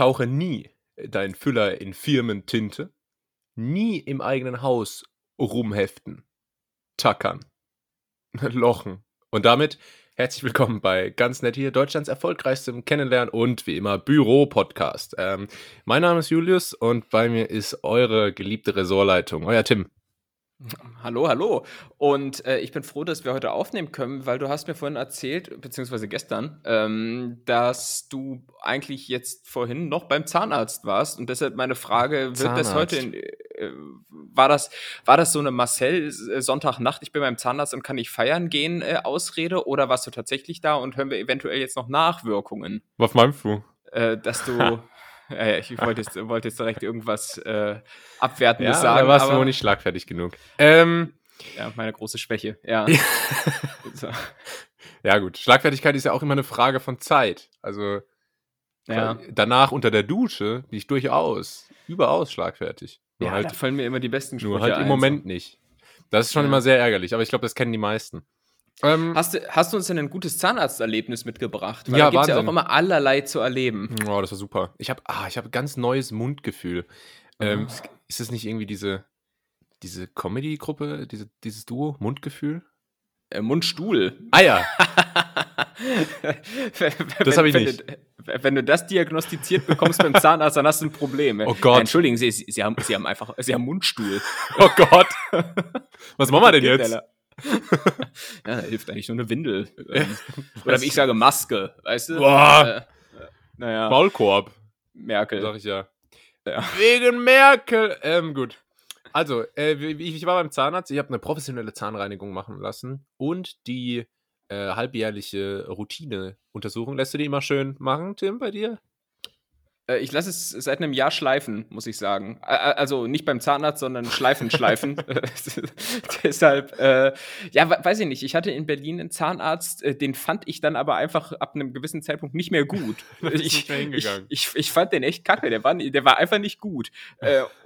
tauche nie dein Füller in Firmentinte, nie im eigenen Haus rumheften, tackern, lochen. Und damit herzlich willkommen bei Ganz Nett hier, Deutschlands erfolgreichstem Kennenlernen und wie immer Büro-Podcast. Ähm, mein Name ist Julius und bei mir ist eure geliebte Ressortleitung, euer Tim. Hallo, hallo. Und äh, ich bin froh, dass wir heute aufnehmen können, weil du hast mir vorhin erzählt, beziehungsweise gestern, ähm, dass du eigentlich jetzt vorhin noch beim Zahnarzt warst. Und deshalb meine Frage, wird Zahnarzt. das heute, in, äh, war, das, war das so eine Marcel äh, Sonntagnacht, ich bin beim Zahnarzt und kann nicht feiern gehen äh, Ausrede? Oder warst du tatsächlich da und hören wir eventuell jetzt noch Nachwirkungen? Was meinst du? Äh, dass du... Ja, ich wollte jetzt, wollte jetzt direkt irgendwas äh, Abwertendes ja, sagen. Da warst du wohl nicht schlagfertig genug. Ähm, ja, meine große Schwäche, ja. so. Ja, gut. Schlagfertigkeit ist ja auch immer eine Frage von Zeit. Also ja. danach unter der Dusche bin ich durchaus, überaus schlagfertig. Nur ja, halt, da fallen mir immer die besten Sprüche Nur halt im Moment nicht. Das ist schon immer sehr ärgerlich, aber ich glaube, das kennen die meisten. Ähm, hast, du, hast du uns denn ein gutes Zahnarzterlebnis mitgebracht? Weil ja, da gibt es ja auch immer allerlei zu erleben. Oh, das war super. Ich habe ah, hab ganz neues Mundgefühl. Ähm, oh. Ist das nicht irgendwie diese, diese Comedy-Gruppe, diese, dieses Duo, Mundgefühl? Äh, Mundstuhl. Ah ja. das habe ich nicht. Wenn, wenn du das diagnostiziert bekommst beim Zahnarzt, dann hast du ein Problem. Oh Gott. Äh, entschuldigen Sie, Sie, haben, Sie haben einfach, Sie haben Mundstuhl. Oh Gott. Was machen wir denn jetzt? Ja, hilft eigentlich nur eine Windel. Ähm, oder wie ich sage, Maske, weißt du? Boah. Äh, naja. Maulkorb. Merkel. Sag ich ja. ja. Wegen Merkel. Ähm, gut. Also, äh, ich, ich war beim Zahnarzt, ich habe eine professionelle Zahnreinigung machen lassen und die äh, halbjährliche Routineuntersuchung. Lässt du die immer schön machen, Tim, bei dir? Äh, ich lasse es seit einem Jahr schleifen, muss ich sagen. Also nicht beim Zahnarzt, sondern schleifen, schleifen. Deshalb, äh, ja, weiß ich nicht. Ich hatte in Berlin einen Zahnarzt, äh, den fand ich dann aber einfach ab einem gewissen Zeitpunkt nicht mehr gut. ich, ich, ich, ich, fand den echt kacke. Der war, der war einfach nicht gut.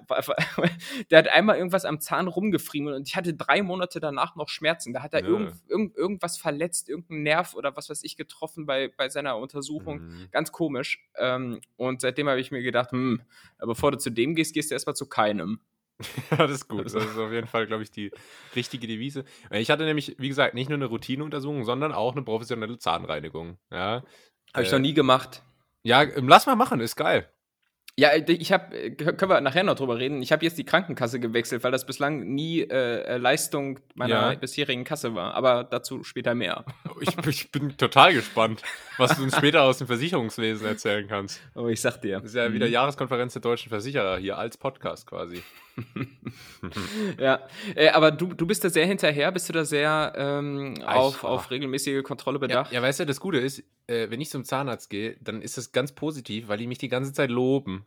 Äh, der hat einmal irgendwas am Zahn rumgefriemelt und ich hatte drei Monate danach noch Schmerzen. Da hat er ja. irgend, irgend, irgendwas verletzt, irgendeinen Nerv oder was weiß ich getroffen bei, bei seiner Untersuchung. Mhm. Ganz komisch. Ähm, und seitdem habe ich mir gedacht, hm, bevor du zu dem gehst, gehst du erstmal zu keinem. ja, das ist gut. Das ist auf jeden Fall, glaube ich, die richtige Devise. Ich hatte nämlich, wie gesagt, nicht nur eine Routineuntersuchung, sondern auch eine professionelle Zahnreinigung. Ja. Habe ich noch nie gemacht. Ja, lass mal machen, ist geil. Ja, äh, ich habe, äh, können wir nachher noch drüber reden. Ich habe jetzt die Krankenkasse gewechselt, weil das bislang nie äh, äh, Leistung meiner ja. bisherigen Kasse war. Aber dazu später mehr. Ich, ich, bin total gespannt, was du uns später aus dem Versicherungswesen erzählen kannst. Oh, ich sag dir. Das ist ja wieder mhm. Jahreskonferenz der deutschen Versicherer hier als Podcast quasi. ja, äh, aber du, du bist da sehr hinterher, bist du da sehr ähm, auf, auf regelmäßige Kontrolle bedacht? Ja, ja, weißt du, das Gute ist, äh, wenn ich zum Zahnarzt gehe, dann ist das ganz positiv, weil die mich die ganze Zeit loben.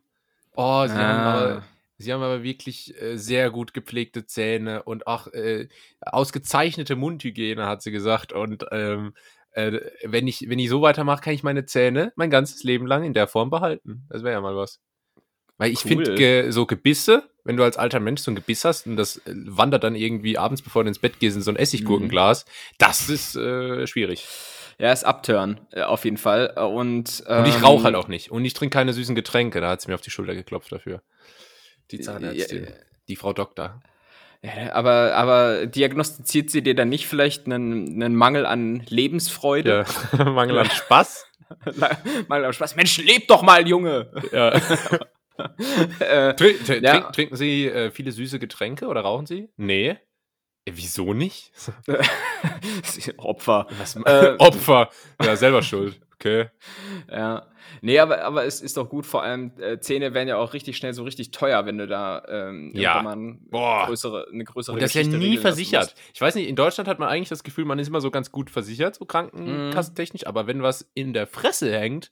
Oh, sie, ah. haben, aber, sie haben aber wirklich äh, sehr gut gepflegte Zähne und auch äh, ausgezeichnete Mundhygiene, hat sie gesagt. Und ähm, äh, wenn, ich, wenn ich so weitermache, kann ich meine Zähne mein ganzes Leben lang in der Form behalten. Das wäre ja mal was. Weil ich cool. finde, ge, so Gebisse, wenn du als alter Mensch so ein Gebiss hast und das äh, wandert dann irgendwie abends, bevor du ins Bett gehst, in so ein Essiggurkenglas, mhm. das ist äh, schwierig. Ja, ist Upturn, äh, auf jeden Fall. Und, ähm, und ich rauche halt auch nicht. Und ich trinke keine süßen Getränke. Da hat sie mir auf die Schulter geklopft dafür. Die Zahnärztin. Ja, die Frau Doktor. Ja, aber, aber diagnostiziert sie dir dann nicht vielleicht einen, einen Mangel an Lebensfreude? Ja. Mangel an Spaß? Mangel an Spaß. Mensch, leb doch mal, Junge! Ja. äh, Trink, trink, ja. Trinken Sie äh, viele süße Getränke oder rauchen Sie? Nee. Äh, wieso nicht? Opfer. Was, äh, Opfer. Ja, selber schuld. Okay. Ja. Nee, aber, aber es ist doch gut, vor allem äh, Zähne werden ja auch richtig schnell so richtig teuer, wenn du da ähm, ja. Größere, eine größere Und das ist ja nie versichert. Ich weiß nicht, in Deutschland hat man eigentlich das Gefühl, man ist immer so ganz gut versichert, so krankenkassentechnisch, mm. aber wenn was in der Fresse hängt,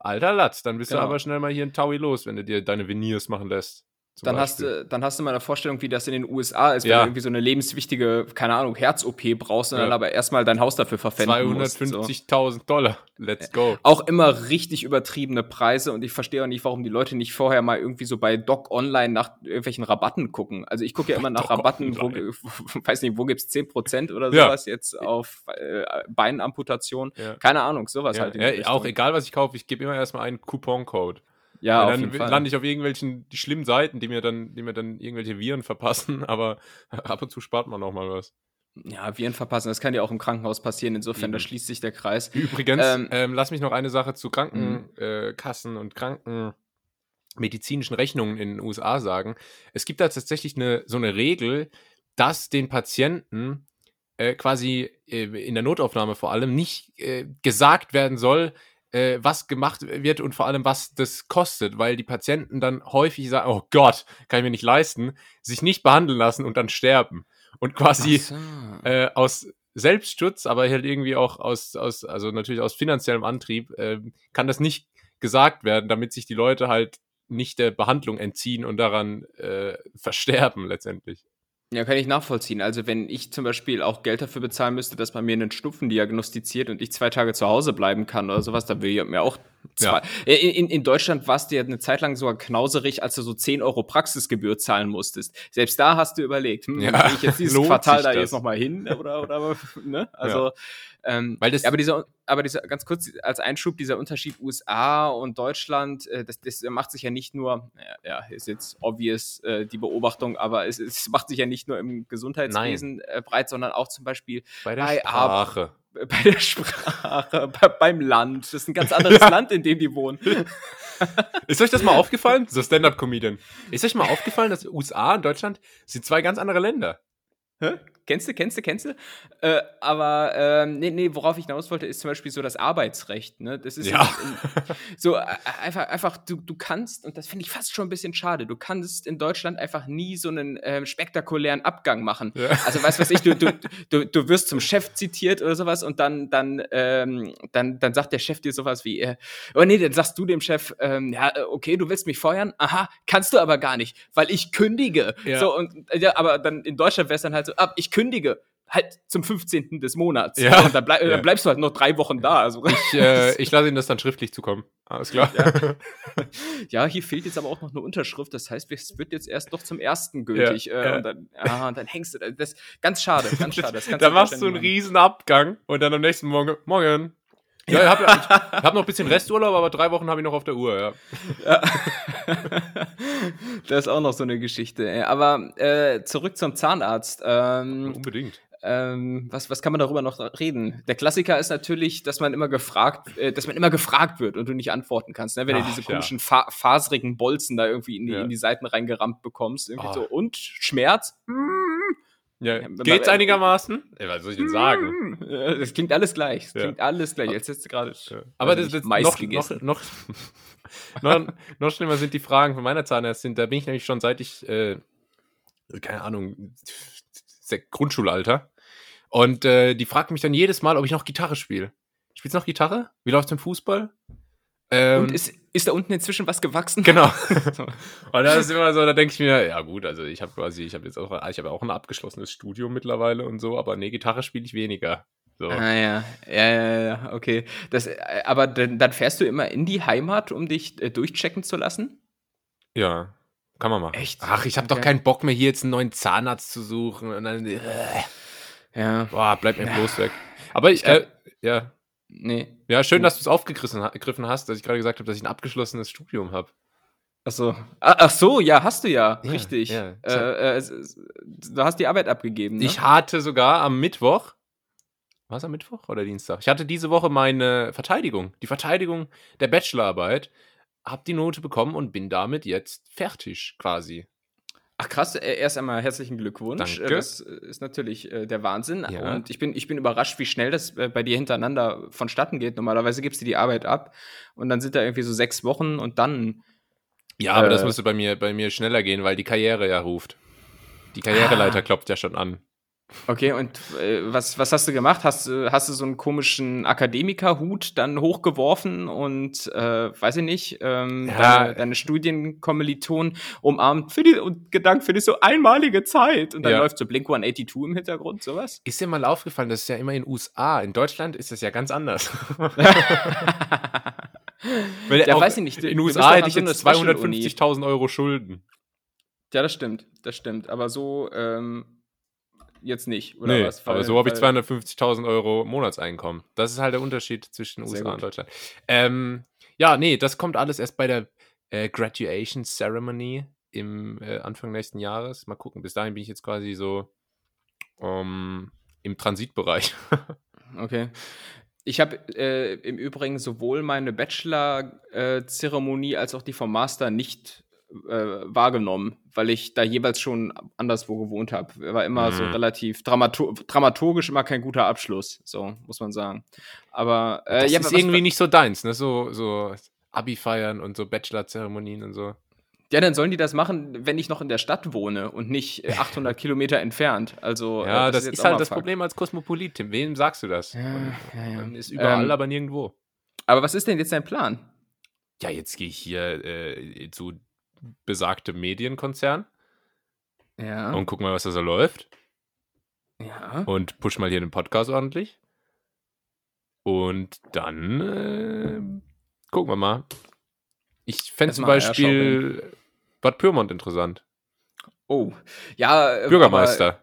alter Latz, dann bist genau. du aber schnell mal hier ein Taui los, wenn du dir deine Veneers machen lässt. Dann hast, du, dann hast du mal eine Vorstellung, wie das in den USA ist, wenn ja. du irgendwie so eine lebenswichtige, keine Ahnung, Herz-OP brauchst und ja. dann aber erstmal dein Haus dafür verpfänden 250.000 so. Dollar. Let's go. Auch immer richtig übertriebene Preise und ich verstehe auch nicht, warum die Leute nicht vorher mal irgendwie so bei Doc Online nach irgendwelchen Rabatten gucken. Also ich gucke ja immer nach Doc Rabatten, wo, weiß nicht, wo gibt's 10% oder sowas ja. jetzt auf äh, Beinamputation. Keine Ahnung, sowas halt. auch egal, was ich kaufe, ich gebe immer erstmal einen Couponcode. Ja, Weil dann lande ich auf irgendwelchen die schlimmen Seiten, die mir dann, die mir dann irgendwelche Viren verpassen, aber ab und zu spart man auch mal was. Ja, Viren verpassen, das kann ja auch im Krankenhaus passieren, insofern, da schließt sich der Kreis. Übrigens, ähm, ähm, lass mich noch eine Sache zu Krankenkassen mhm. äh, und Krankenmedizinischen Rechnungen in den USA sagen. Es gibt da tatsächlich eine, so eine Regel, dass den Patienten äh, quasi äh, in der Notaufnahme vor allem nicht äh, gesagt werden soll, äh, was gemacht wird und vor allem, was das kostet, weil die Patienten dann häufig sagen, oh Gott, kann ich mir nicht leisten, sich nicht behandeln lassen und dann sterben. Und quasi so. äh, aus Selbstschutz, aber halt irgendwie auch aus, aus also natürlich aus finanziellem Antrieb, äh, kann das nicht gesagt werden, damit sich die Leute halt nicht der Behandlung entziehen und daran äh, versterben letztendlich. Ja, kann ich nachvollziehen. Also wenn ich zum Beispiel auch Geld dafür bezahlen müsste, dass man mir einen Schnupfen diagnostiziert und ich zwei Tage zu Hause bleiben kann oder sowas, dann will ich mir auch zwei. Ja. In, in Deutschland warst du ja eine Zeit lang sogar knauserig, als du so 10 Euro Praxisgebühr zahlen musstest. Selbst da hast du überlegt, hm, ja, ich jetzt dieses Quartal da das? jetzt nochmal hin oder, oder ne? Also ja. Ähm, Weil das aber dieser, aber dieser, ganz kurz als Einschub, dieser Unterschied USA und Deutschland, äh, das, das macht sich ja nicht nur, ja, ist jetzt obvious äh, die Beobachtung, aber es, es, macht sich ja nicht nur im Gesundheitswesen äh, breit, sondern auch zum Beispiel bei der bei Sprache. Ar bei der Sprache, bei, beim Land. Das ist ein ganz anderes ja. Land, in dem die wohnen. Ist euch das mal aufgefallen? So Stand-Up-Comedian. Ist euch mal aufgefallen, dass USA und Deutschland sind zwei ganz andere Länder? Hä? Kennst du, kennst du, kennst du? Äh, aber ähm, nee, nee, worauf ich hinaus wollte, ist zum Beispiel so das Arbeitsrecht. Ne? Das ist ja. so äh, einfach, einfach du, du kannst, und das finde ich fast schon ein bisschen schade, du kannst in Deutschland einfach nie so einen ähm, spektakulären Abgang machen. Ja. Also weißt du was ich, du, du, du, du wirst zum Chef zitiert oder sowas und dann, dann, ähm, dann, dann sagt der Chef dir sowas wie, äh, oh nee, dann sagst du dem Chef, ähm, ja, äh, okay, du willst mich feuern? Aha, kannst du aber gar nicht, weil ich kündige. Ja. So, und ja, aber dann in Deutschland wäre es dann halt so, ab, ich kündige halt zum 15. des Monats. Ja. Und dann, bleib, ja. dann, bleibst du halt noch drei Wochen da. Also. Ich, äh, ich lasse Ihnen das dann schriftlich zukommen. Alles klar. Ja. ja. hier fehlt jetzt aber auch noch eine Unterschrift. Das heißt, es wird jetzt erst doch zum ersten gültig. Ja. Äh, und, dann, ja, und dann hängst du. Das ganz schade, ganz schade. da machst du einen riesen Abgang und dann am nächsten Morgen, morgen, ja, ich habe hab noch ein bisschen Resturlaub, aber drei Wochen habe ich noch auf der Uhr, ja. ja. das ist auch noch so eine Geschichte. Aber äh, zurück zum Zahnarzt. Ähm, Unbedingt. Ähm, was, was kann man darüber noch reden? Der Klassiker ist natürlich, dass man immer gefragt, äh, dass man immer gefragt wird und du nicht antworten kannst, ne? wenn Ach, du diese komischen ja. fa faserigen Bolzen da irgendwie in die, ja. in die Seiten reingerammt bekommst. Irgendwie oh. so, und Schmerz? Ja, geht's einigermaßen? Ja, was soll ich denn sagen? Das klingt alles gleich. Das klingt alles gleich. Jetzt du gerade ja. Aber das, das Mais noch, gegessen. Noch, noch, noch, noch, schlimmer sind die Fragen von meiner Zahnärztin. Da bin ich nämlich schon seit ich, äh, keine Ahnung, Grundschulalter. Und äh, die fragt mich dann jedes Mal, ob ich noch Gitarre spiele. Spielst du noch Gitarre? Wie läuft's im Fußball? Ähm, und ist, ist da unten inzwischen was gewachsen? Genau. und das ist immer so, da denke ich mir, ja gut, also ich habe quasi, ich habe jetzt auch, ich habe auch ein abgeschlossenes Studium mittlerweile und so, aber nee, Gitarre spiele ich weniger. So. Ah ja, ja, ja, ja, okay. Das, äh, aber dann, dann fährst du immer in die Heimat, um dich äh, durchchecken zu lassen? Ja, kann man machen. Echt? Ach, ich habe okay. doch keinen Bock mehr, hier jetzt einen neuen Zahnarzt zu suchen und dann, äh, ja. Boah, bleib mir ja. bloß weg. Aber ich, äh, ja. Nee. Ja, schön, dass du es aufgegriffen hast, dass ich gerade gesagt habe, dass ich ein abgeschlossenes Studium habe. Ach so. Ah, ach so, ja, hast du ja. ja Richtig. Ja. Äh, äh, du hast die Arbeit abgegeben. Ne? Ich hatte sogar am Mittwoch. War es am Mittwoch oder Dienstag? Ich hatte diese Woche meine Verteidigung. Die Verteidigung der Bachelorarbeit. Hab die Note bekommen und bin damit jetzt fertig quasi. Ach krass, äh, erst einmal herzlichen Glückwunsch. Danke. Das ist natürlich äh, der Wahnsinn. Ja. Und ich bin, ich bin überrascht, wie schnell das äh, bei dir hintereinander vonstatten geht. Normalerweise gibst du die Arbeit ab und dann sind da irgendwie so sechs Wochen und dann. Ja, aber das müsste bei mir, bei mir schneller gehen, weil die Karriere ja ruft. Die Karriereleiter ah. klopft ja schon an. Okay, und äh, was, was hast du gemacht? Hast, hast du so einen komischen Akademikerhut dann hochgeworfen und, äh, weiß ich nicht, ähm, ja. deine, deine Studienkommilitonen umarmt für die, und gedankt für die so einmalige Zeit und dann ja. läuft so Blink 182 im Hintergrund, sowas? Ist dir mal aufgefallen, das ist ja immer in USA. In Deutschland ist das ja ganz anders. Weil ja, weiß ich nicht. in den USA hätte ich jetzt 250.000 Euro Schulden. Ja, das stimmt, das stimmt. Aber so, ähm, jetzt nicht, oder nee, was? Weil, aber so habe ich 250.000 Euro Monatseinkommen. Das ist halt der Unterschied zwischen USA und Deutschland. Ähm, ja, nee, das kommt alles erst bei der äh, Graduation Ceremony im äh, Anfang nächsten Jahres. Mal gucken. Bis dahin bin ich jetzt quasi so um, ähm, im Transitbereich. okay. Ich habe äh, im Übrigen sowohl meine Bachelor-Zeremonie als auch die vom Master nicht äh, wahrgenommen, weil ich da jeweils schon anderswo gewohnt habe. War immer mhm. so relativ dramatur dramaturgisch immer kein guter Abschluss, so muss man sagen. Aber äh, das ja, ist irgendwie nicht so deins, ne? So, so Abi feiern und so Bachelor-Zeremonien und so. Ja, dann sollen die das machen, wenn ich noch in der Stadt wohne und nicht 800 Kilometer entfernt. Also, äh, ja, das, das ist, ist halt das Fakt. Problem als Kosmopolit, Tim. Wem sagst du das? Ja, ja, ja. ist überall, ähm, aber nirgendwo. Aber was ist denn jetzt dein Plan? Ja, jetzt gehe ich hier äh, zu besagtem Medienkonzern. Ja. Und guck mal, was da so läuft. Ja. Und push mal hier den Podcast ordentlich. Und dann äh, gucken wir mal. Ich fände zum Beispiel Bad Pyrmont interessant. Oh, ja. Äh, Bürgermeister.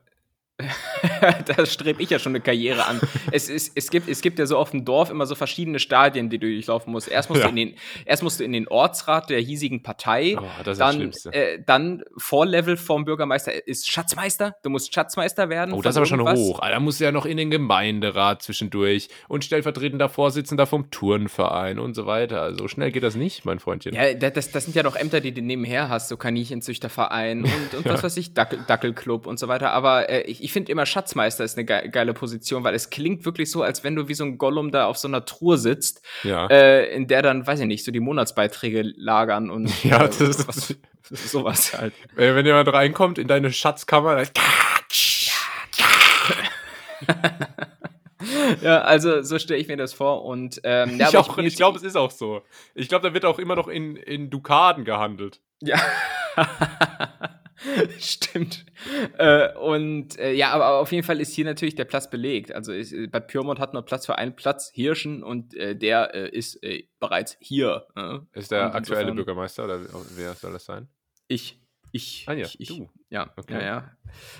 da strebe ich ja schon eine Karriere an. es, ist, es, gibt, es gibt ja so auf dem Dorf immer so verschiedene Stadien, die du durchlaufen musst. Erst musst, ja. du, in den, erst musst du in den Ortsrat der hiesigen Partei. Oh, dann, äh, dann Vorlevel vom Bürgermeister ist Schatzmeister. Du musst Schatzmeister werden. Oh, das ist aber schon hoch. Da musst du ja noch in den Gemeinderat zwischendurch und stellvertretender Vorsitzender vom Turnverein und so weiter. Also schnell geht das nicht, mein Freundchen. Ja, das, das sind ja doch Ämter, die du nebenher hast. So Kaninchenzüchterverein und, und was weiß ich, Dackel, Dackelclub und so weiter. Aber äh, ich, ich finde immer Schatzmeister ist eine ge geile Position, weil es klingt wirklich so, als wenn du wie so ein Gollum da auf so einer Truhe sitzt, ja. äh, in der dann, weiß ich nicht, so die Monatsbeiträge lagern und ja, äh, das, ist, was, sowas halt. Wenn jemand reinkommt in deine Schatzkammer, dann ja, also so stelle ich mir das vor und ähm, ja, ich, auch, ich, ich glaube, es ist auch so. Ich glaube, da wird auch immer noch in, in Dukaden gehandelt. Ja. Stimmt. Äh, und äh, ja, aber auf jeden Fall ist hier natürlich der Platz belegt. Also ist, äh, Bad Pyrmont hat nur Platz für einen Platz, Hirschen, und äh, der äh, ist äh, bereits hier. Ist der aktuelle insofern, Bürgermeister oder wer soll das sein? Ich. Ich. Ah ja, ich, ich. du. Ja, okay. ja,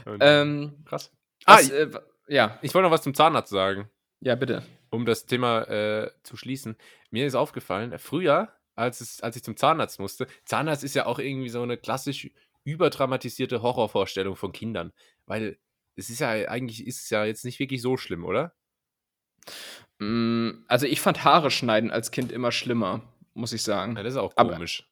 ja. Ähm, Krass. Was, ah, ja. Ich wollte noch was zum Zahnarzt sagen. Ja, bitte. Um das Thema zu schließen. Mir ist aufgefallen, früher, als, es, als ich zum Zahnarzt musste, Zahnarzt ist ja auch irgendwie so eine klassisch überdramatisierte Horrorvorstellung von Kindern. Weil es ist ja eigentlich ist es ja jetzt nicht wirklich so schlimm, oder? Mm, also ich fand Haare schneiden als Kind immer schlimmer, muss ich sagen. Ja, das ist auch komisch.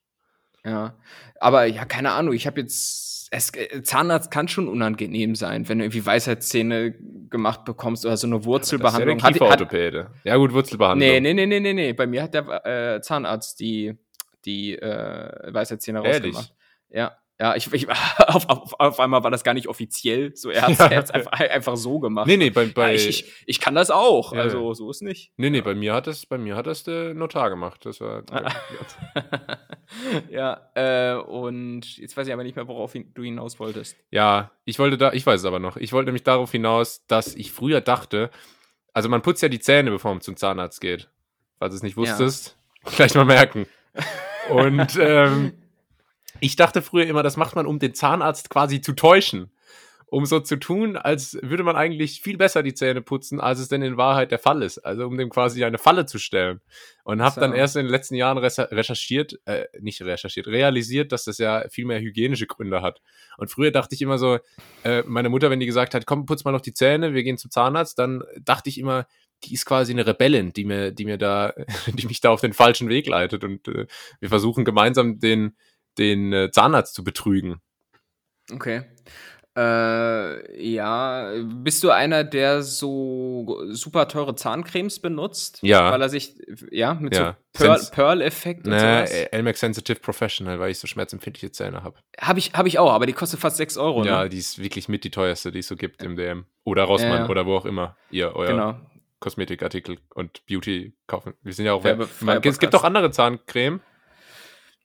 Aber, ja, aber ja, keine Ahnung. Ich habe jetzt es, äh, Zahnarzt kann schon unangenehm sein, wenn du irgendwie Weisheitszähne gemacht bekommst oder so eine Wurzelbehandlung. Ja, das ist ja, hat, ja gut, Wurzelbehandlung. Nee, nee, nee, nee, nee, nee. Bei mir hat der äh, Zahnarzt die, die äh, Weisheitszähne rausgemacht. Ja. Ja, ich, ich auf, auf, auf, einmal war das gar nicht offiziell. So, er hat es ja. einfach, einfach, so gemacht. Nee, nee, bei, bei ja, ich, ich, ich, kann das auch. Ja, also so ist nicht. Nee, nee, bei mir hat es, bei mir hat das der Notar gemacht. Das war. ja, äh, und jetzt weiß ich aber nicht mehr, worauf du hinaus wolltest. Ja, ich wollte da, ich weiß es aber noch. Ich wollte nämlich darauf hinaus, dass ich früher dachte, also man putzt ja die Zähne, bevor man zum Zahnarzt geht. Falls du es nicht wusstest, gleich mal merken. Und ähm, ich dachte früher immer, das macht man, um den Zahnarzt quasi zu täuschen. Um so zu tun, als würde man eigentlich viel besser die Zähne putzen, als es denn in Wahrheit der Fall ist. Also um dem quasi eine Falle zu stellen. Und habe so. dann erst in den letzten Jahren recherchiert, äh, nicht recherchiert, realisiert, dass das ja viel mehr hygienische Gründe hat. Und früher dachte ich immer so, äh, meine Mutter, wenn die gesagt hat, komm, putz mal noch die Zähne, wir gehen zum Zahnarzt, dann dachte ich immer, die ist quasi eine Rebellin, die mir, die mir da, die mich da auf den falschen Weg leitet. Und äh, wir versuchen gemeinsam den, den äh, Zahnarzt zu betrügen. Okay. Äh, ja, bist du einer, der so super teure Zahncremes benutzt? Ja. Weil er sich, ja, mit ja. so Pearl-Effekt Pearl und ne, sowas? Elmex Sensitive Professional, weil ich so schmerzempfindliche Zähne habe. Habe ich, hab ich auch, aber die kostet fast 6 Euro. Ja, ne? die ist wirklich mit die teuerste, die es so gibt im DM. Oder Rossmann ja. oder wo auch immer ihr euer genau. Kosmetikartikel und Beauty kaufen. Wir sind ja auch. Werbe, es gibt auch andere Zahncreme.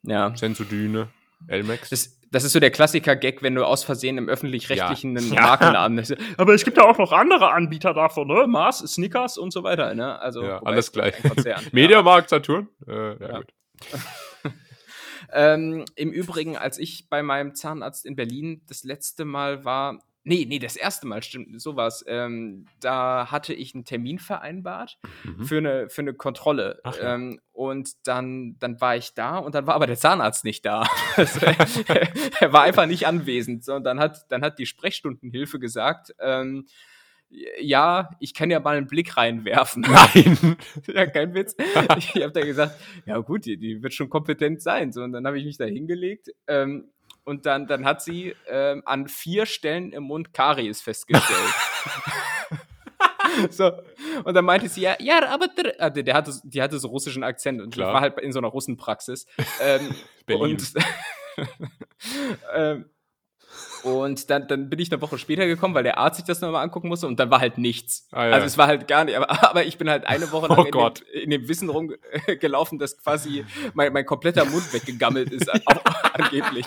Ja. Sensodyne, Elmex. Das, das ist so der Klassiker-Gag, wenn du aus Versehen im öffentlich-rechtlichen ja. Markennamen. Ja. Aber es gibt ja auch noch andere Anbieter davon, ne? Mars, Snickers und so weiter, ne? Also ja, alles gleich. Mediamarkt, Saturn. Äh, ja, gut. ähm, Im Übrigen, als ich bei meinem Zahnarzt in Berlin das letzte Mal war, Nee, nee, das erste Mal, stimmt, sowas. Ähm, da hatte ich einen Termin vereinbart mhm. für, eine, für eine Kontrolle. Ach, ja. ähm, und dann, dann war ich da und dann war aber der Zahnarzt nicht da. er war einfach nicht anwesend. Und dann hat, dann hat die Sprechstundenhilfe gesagt, ähm, ja, ich kann ja mal einen Blick reinwerfen. Nein. ja, kein Witz. Ich habe da gesagt, ja gut, die, die, wird schon kompetent sein. So, und dann habe ich mich da hingelegt. Ähm, und dann, dann hat sie ähm, an vier Stellen im Mund Karies festgestellt. so. Und dann meinte sie, ja, ja, aber der, ah, der, hatte, die hatte so russischen Akzent und Klar. war halt in so einer Russenpraxis. ähm, Berlin. Und, ähm, und dann, dann bin ich eine Woche später gekommen, weil der Arzt sich das nochmal angucken musste und dann war halt nichts. Ah, ja. Also es war halt gar nicht, aber, aber ich bin halt eine Woche lang oh in, dem, in, dem, Wissen rumgelaufen, dass quasi mein, mein kompletter Mund weggegammelt ist, angeblich.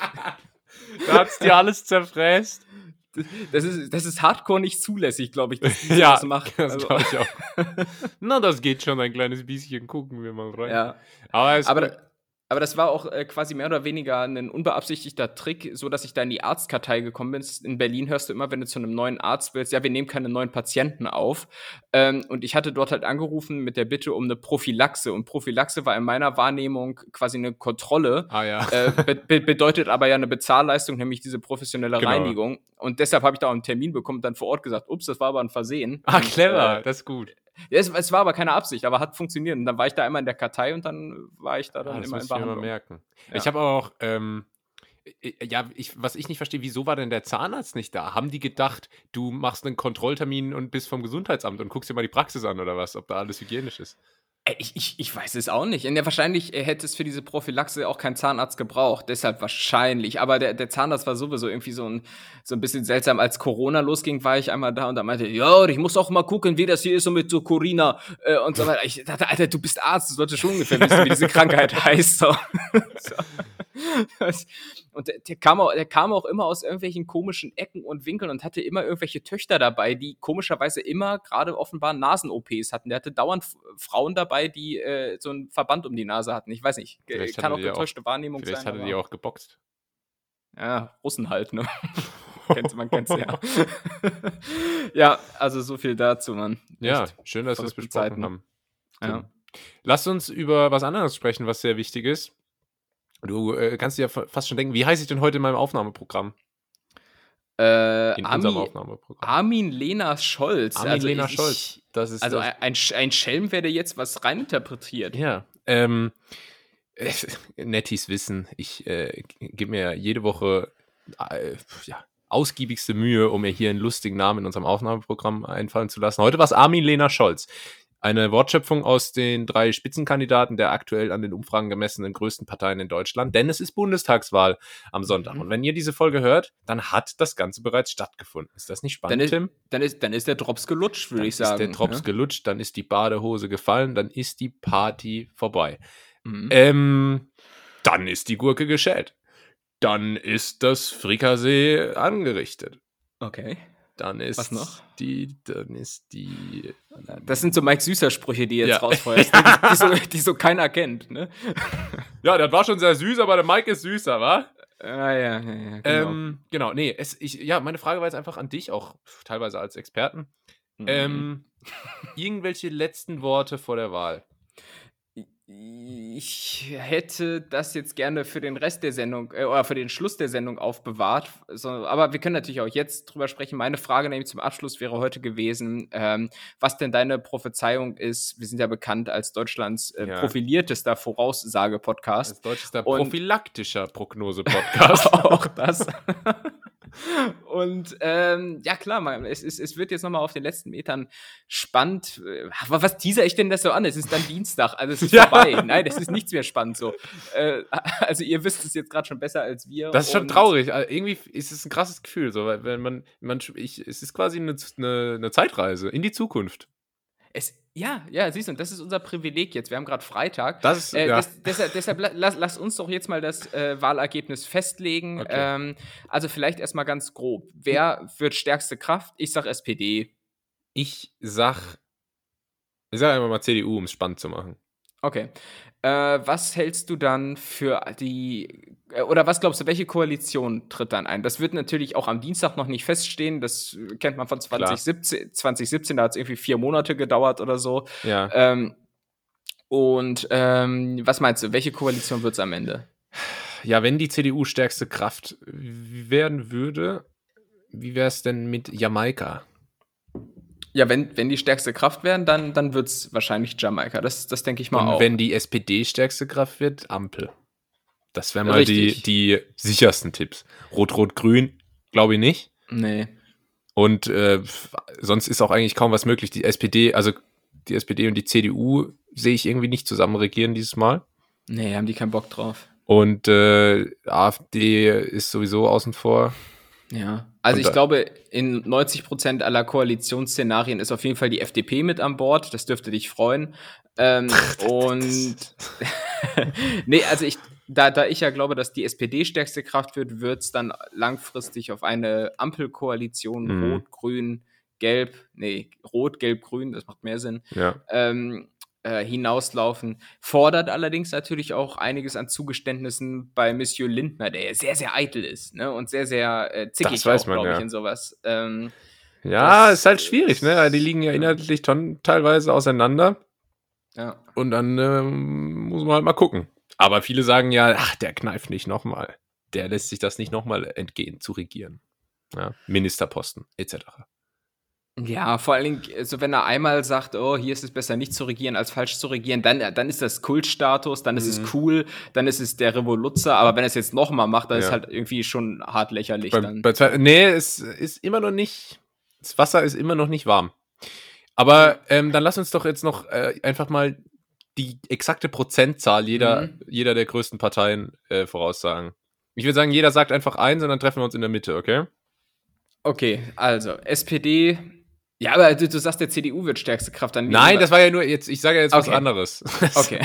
Da hat's dir alles zerfräst. Das ist, das ist hardcore nicht zulässig, glaube ich, dass die ja, das macht. Das also. glaube ich auch. Na, das geht schon ein kleines bisschen. Gucken wir mal rein. Ja. Aber, es aber aber das war auch äh, quasi mehr oder weniger ein unbeabsichtigter Trick, so dass ich da in die Arztkartei gekommen bin. In Berlin hörst du immer, wenn du zu einem neuen Arzt willst, ja, wir nehmen keine neuen Patienten auf. Ähm, und ich hatte dort halt angerufen mit der Bitte um eine Prophylaxe. Und Prophylaxe war in meiner Wahrnehmung quasi eine Kontrolle. Ah, ja. Äh, be bedeutet aber ja eine Bezahlleistung, nämlich diese professionelle genau. Reinigung. Und deshalb habe ich da auch einen Termin bekommen und dann vor Ort gesagt, ups, das war aber ein Versehen. Ah, clever, und, äh, das ist gut. Es, es, war aber keine Absicht, aber hat funktioniert. Und dann war ich da einmal in der Kartei und dann war ich da dann ah, immer in Behandlung. Ich immer merken. Ja. Ich habe auch, ähm, ja, ich, was ich nicht verstehe, wieso war denn der Zahnarzt nicht da? Haben die gedacht, du machst einen Kontrolltermin und bist vom Gesundheitsamt und guckst dir mal die Praxis an oder was, ob da alles hygienisch ist? Äh, ich, ich, ich weiß es auch nicht. Und ja, wahrscheinlich äh, hätte es für diese Prophylaxe auch kein Zahnarzt gebraucht. Deshalb wahrscheinlich. Aber der, der Zahnarzt war sowieso irgendwie so ein, so ein bisschen seltsam. Als Corona losging, war ich einmal da und da meinte, ja, ich muss auch mal gucken, wie das hier ist so mit so Corina äh, und so weiter. Ich dachte, Alter, du bist Arzt, du solltest schon ungefähr wissen, wie diese Krankheit heißt. So. so. Und der, der, kam auch, der kam auch immer aus irgendwelchen komischen Ecken und Winkeln und hatte immer irgendwelche Töchter dabei, die komischerweise immer gerade offenbar Nasen-OPs hatten. Der hatte dauernd Frauen dabei, die äh, so einen Verband um die Nase hatten. Ich weiß nicht, vielleicht kann auch getäuschte auch, Wahrnehmung vielleicht sein. Vielleicht hatte die auch geboxt. Ja, Russen halt, ne? Man kennt's ja. ja, also so viel dazu, Mann. Ja, schön, dass wir es besprochen Zeiten. haben. Ja. Lass uns über was anderes sprechen, was sehr wichtig ist. Du äh, kannst dir ja fast schon denken, wie heiße ich denn heute in meinem Aufnahmeprogramm? Äh, in Armin, unserem Aufnahmeprogramm. Armin Lena Scholz. Armin also Lena ich, Scholz. Das ist also das. Ein, ein Schelm, wer dir jetzt was reininterpretiert. Ja. Ähm, äh, Nettis wissen, ich äh, gebe mir jede Woche äh, ja, ausgiebigste Mühe, um mir hier einen lustigen Namen in unserem Aufnahmeprogramm einfallen zu lassen. Heute war es Armin Lena Scholz. Eine Wortschöpfung aus den drei Spitzenkandidaten der aktuell an den Umfragen gemessenen größten Parteien in Deutschland, denn es ist Bundestagswahl am Sonntag. Mhm. Und wenn ihr diese Folge hört, dann hat das Ganze bereits stattgefunden. Ist das nicht spannend, dann ist, Tim? Dann ist, dann ist der Drops gelutscht, würde ich sagen. Ist der Drops ja? gelutscht, dann ist die Badehose gefallen, dann ist die Party vorbei. Mhm. Ähm, dann ist die Gurke geschält. Dann ist das Frikassee angerichtet. Okay. Dann ist Was noch? die, dann ist die. Das sind so Mike Süßer Sprüche, die jetzt ja. rausfeuerst, die, die, so, die so keiner kennt, ne? Ja, das war schon sehr süß, aber der Mike ist süßer, wa? Ah, ja, ja, ja. Genau. Ähm, genau, nee, es, ich, ja, meine Frage war jetzt einfach an dich, auch teilweise als Experten. Mhm. Ähm, irgendwelche letzten Worte vor der Wahl? Ich hätte das jetzt gerne für den Rest der Sendung äh, oder für den Schluss der Sendung aufbewahrt. So, aber wir können natürlich auch jetzt drüber sprechen. Meine Frage nämlich zum Abschluss wäre heute gewesen, ähm, was denn deine Prophezeiung ist. Wir sind ja bekannt als Deutschlands äh, ja. profiliertester Voraussage-Podcast. Als deutschester prophylaktischer Prognose-Podcast. auch das. Und ähm, ja, klar, man, es, es, es wird jetzt nochmal auf den letzten Metern spannend. Äh, was teaser ich denn das so an? Es ist dann Dienstag, also es ist ja. vorbei. Nein, es ist nichts mehr spannend so. Äh, also ihr wisst es jetzt gerade schon besser als wir. Das ist schon traurig. Also irgendwie ist es ein krasses Gefühl, so, weil wenn man, man ich, es ist quasi eine, eine, eine Zeitreise in die Zukunft. Es, ja, ja, siehst du, das ist unser Privileg jetzt. Wir haben gerade Freitag. Das ist, äh, ja. das, deshalb, deshalb lass, lass, uns doch jetzt mal das äh, Wahlergebnis festlegen. Okay. Ähm, also vielleicht erstmal ganz grob. Wer wird stärkste Kraft? Ich sag SPD. Ich sag, ich sag einfach mal CDU, um es spannend zu machen. Okay. Äh, was hältst du dann für die Äh, oder was glaubst du, welche Koalition tritt dann ein? Das wird natürlich auch am Dienstag noch nicht feststehen. Das kennt man von 2017. 2017 da hat es irgendwie vier Monate gedauert oder so. Ja. Ähm, und ähm, was meinst du, welche Koalition wird es am Ende? Ja, wenn die CDU stärkste Kraft werden würde, wie wäre es denn mit Jamaika? Ja, wenn, wenn die stärkste Kraft werden, dann, dann wird es wahrscheinlich Jamaika. Das, das denke ich mal Und auch. wenn die SPD stärkste Kraft wird, Ampel. Das wären mal die, die sichersten Tipps. Rot-Rot-Grün, glaube ich nicht. Nee. Und äh, sonst ist auch eigentlich kaum was möglich. Die SPD, also die SPD und die CDU sehe ich irgendwie nicht zusammen regieren dieses Mal. Nee, haben die keinen Bock drauf. Und äh, AfD ist sowieso außen vor. Ja, also ich glaube, in 90 Prozent aller Koalitionsszenarien ist auf jeden Fall die FDP mit an Bord. Das dürfte dich freuen. Ähm, und nee, also ich, da, da ich ja glaube, dass die SPD stärkste Kraft wird, wird es dann langfristig auf eine Ampelkoalition mhm. Rot, Grün, Gelb, nee, Rot, Gelb, Grün, das macht mehr Sinn, ja. ähm, äh, hinauslaufen. Fordert allerdings natürlich auch einiges an Zugeständnissen bei Monsieur Lindner, der sehr, sehr eitel ist ne? und sehr, sehr äh, zickig, glaube ich, in sowas. Ähm, ja, ist halt schwierig, ne? Die liegen ja inhaltlich teilweise auseinander. Ja. Und dann ähm, muss man halt mal gucken. Aber viele sagen ja, ach, der kneift nicht nochmal. Der lässt sich das nicht nochmal entgehen, zu regieren. Ja, Ministerposten, etc. Ja, vor allen Dingen, also wenn er einmal sagt, oh, hier ist es besser nicht zu regieren als falsch zu regieren, dann, dann ist das Kultstatus, dann ist mhm. es cool, dann ist es der Revoluzzer, aber wenn er es jetzt nochmal macht, dann ja. ist halt irgendwie schon hart lächerlich. Bei, dann. Bei zwei, nee, es ist immer noch nicht, das Wasser ist immer noch nicht warm. Aber ähm, dann lass uns doch jetzt noch äh, einfach mal die exakte Prozentzahl jeder, mhm. jeder der größten Parteien äh, voraussagen. Ich würde sagen, jeder sagt einfach eins und dann treffen wir uns in der Mitte, okay? Okay, also SPD. Ja, aber du, du sagst, der CDU wird stärkste Kraft. Dann Nein, das war ja nur jetzt, ich sage ja jetzt okay. was anderes. Okay.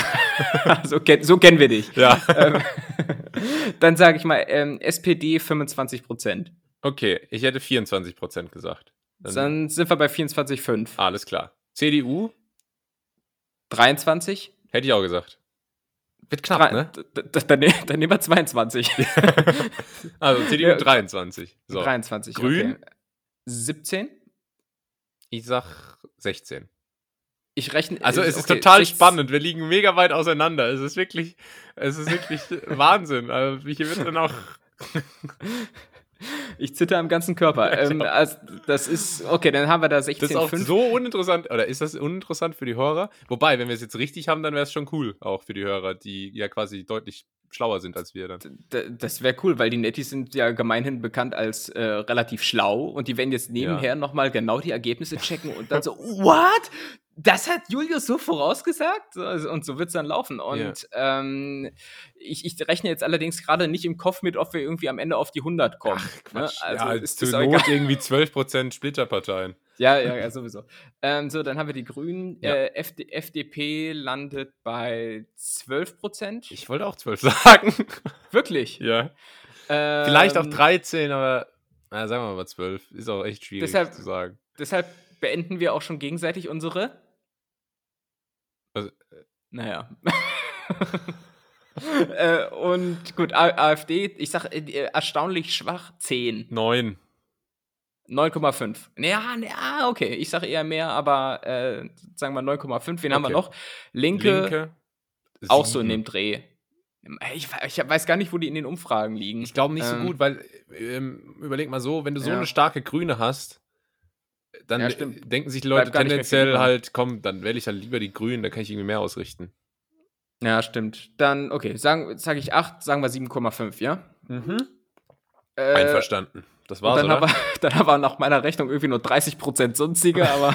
so, so, kennen wir dich. Ja. Ähm, dann sage ich mal, ähm, SPD 25 Prozent. Okay, ich hätte 24 Prozent gesagt. Dann, dann sind wir bei 24,5. Alles klar. CDU? 23? Hätte ich auch gesagt. Wird knapp, Drei, ne? Dann, dann nehmen wir 22. also CDU ja, 23. So. 23. Grün? Okay. 17? Ich sag 16. Ich rechne. Also es ist okay, total 16. spannend. Wir liegen mega weit auseinander. Es ist wirklich, es ist wirklich Wahnsinn. Also hier wird dann auch Ich zitter am ganzen Körper. Ähm, also das ist, okay, dann haben wir da 16. Das ist auch 5. so uninteressant, oder ist das uninteressant für die Hörer? Wobei, wenn wir es jetzt richtig haben, dann wäre es schon cool, auch für die Hörer, die ja quasi deutlich schlauer sind als wir dann. D das wäre cool, weil die Nettis sind ja gemeinhin bekannt als äh, relativ schlau und die werden jetzt nebenher ja. nochmal genau die Ergebnisse checken und dann so, what? Das hat Julius so vorausgesagt also, und so wird es dann laufen. Und yeah. ähm, ich, ich, rechne jetzt allerdings gerade nicht im Kopf mit, ob wir irgendwie am Ende auf die 100 kommen. Ach, ne? Also ja, ist zur Not irgendwie 12% Splitterparteien. Ja, ja, ja, sowieso. Ähm, so, dann haben wir die Grünen. Ja. Äh, FD, FDP landet bei 12%. Ich wollte auch 12 sagen. Wirklich? Ja. Ähm, Vielleicht auch 13, aber na, sagen wir mal 12. Ist auch echt schwierig deshalb, zu sagen. Deshalb beenden wir auch schon gegenseitig unsere also, äh, naja. äh, und gut, AfD, ich sag äh, erstaunlich schwach, 10. 9. 9,5. Ja, ja, okay. Ich sage eher mehr, aber äh, sagen wir 9,5. Wen okay. haben wir noch? Linke, Linke auch so in dem Dreh. Ich, ich, weiß gar nicht, wo die in den Umfragen liegen. Ich glaube nicht ähm, so gut, weil ähm, überleg mal so, wenn du so ja. eine starke Grüne hast, dann ja, denken sich die Leute tendenziell halt, komm, dann wähle ich halt lieber die Grünen, da kann ich irgendwie mehr ausrichten. Ja, stimmt. Dann, okay, sagen, sage ich 8, sagen wir 7,5, ja? Mhm. Äh, Einverstanden. Das war's, dann oder? Aber, dann aber nach meiner Rechnung irgendwie nur 30% sonstige, aber.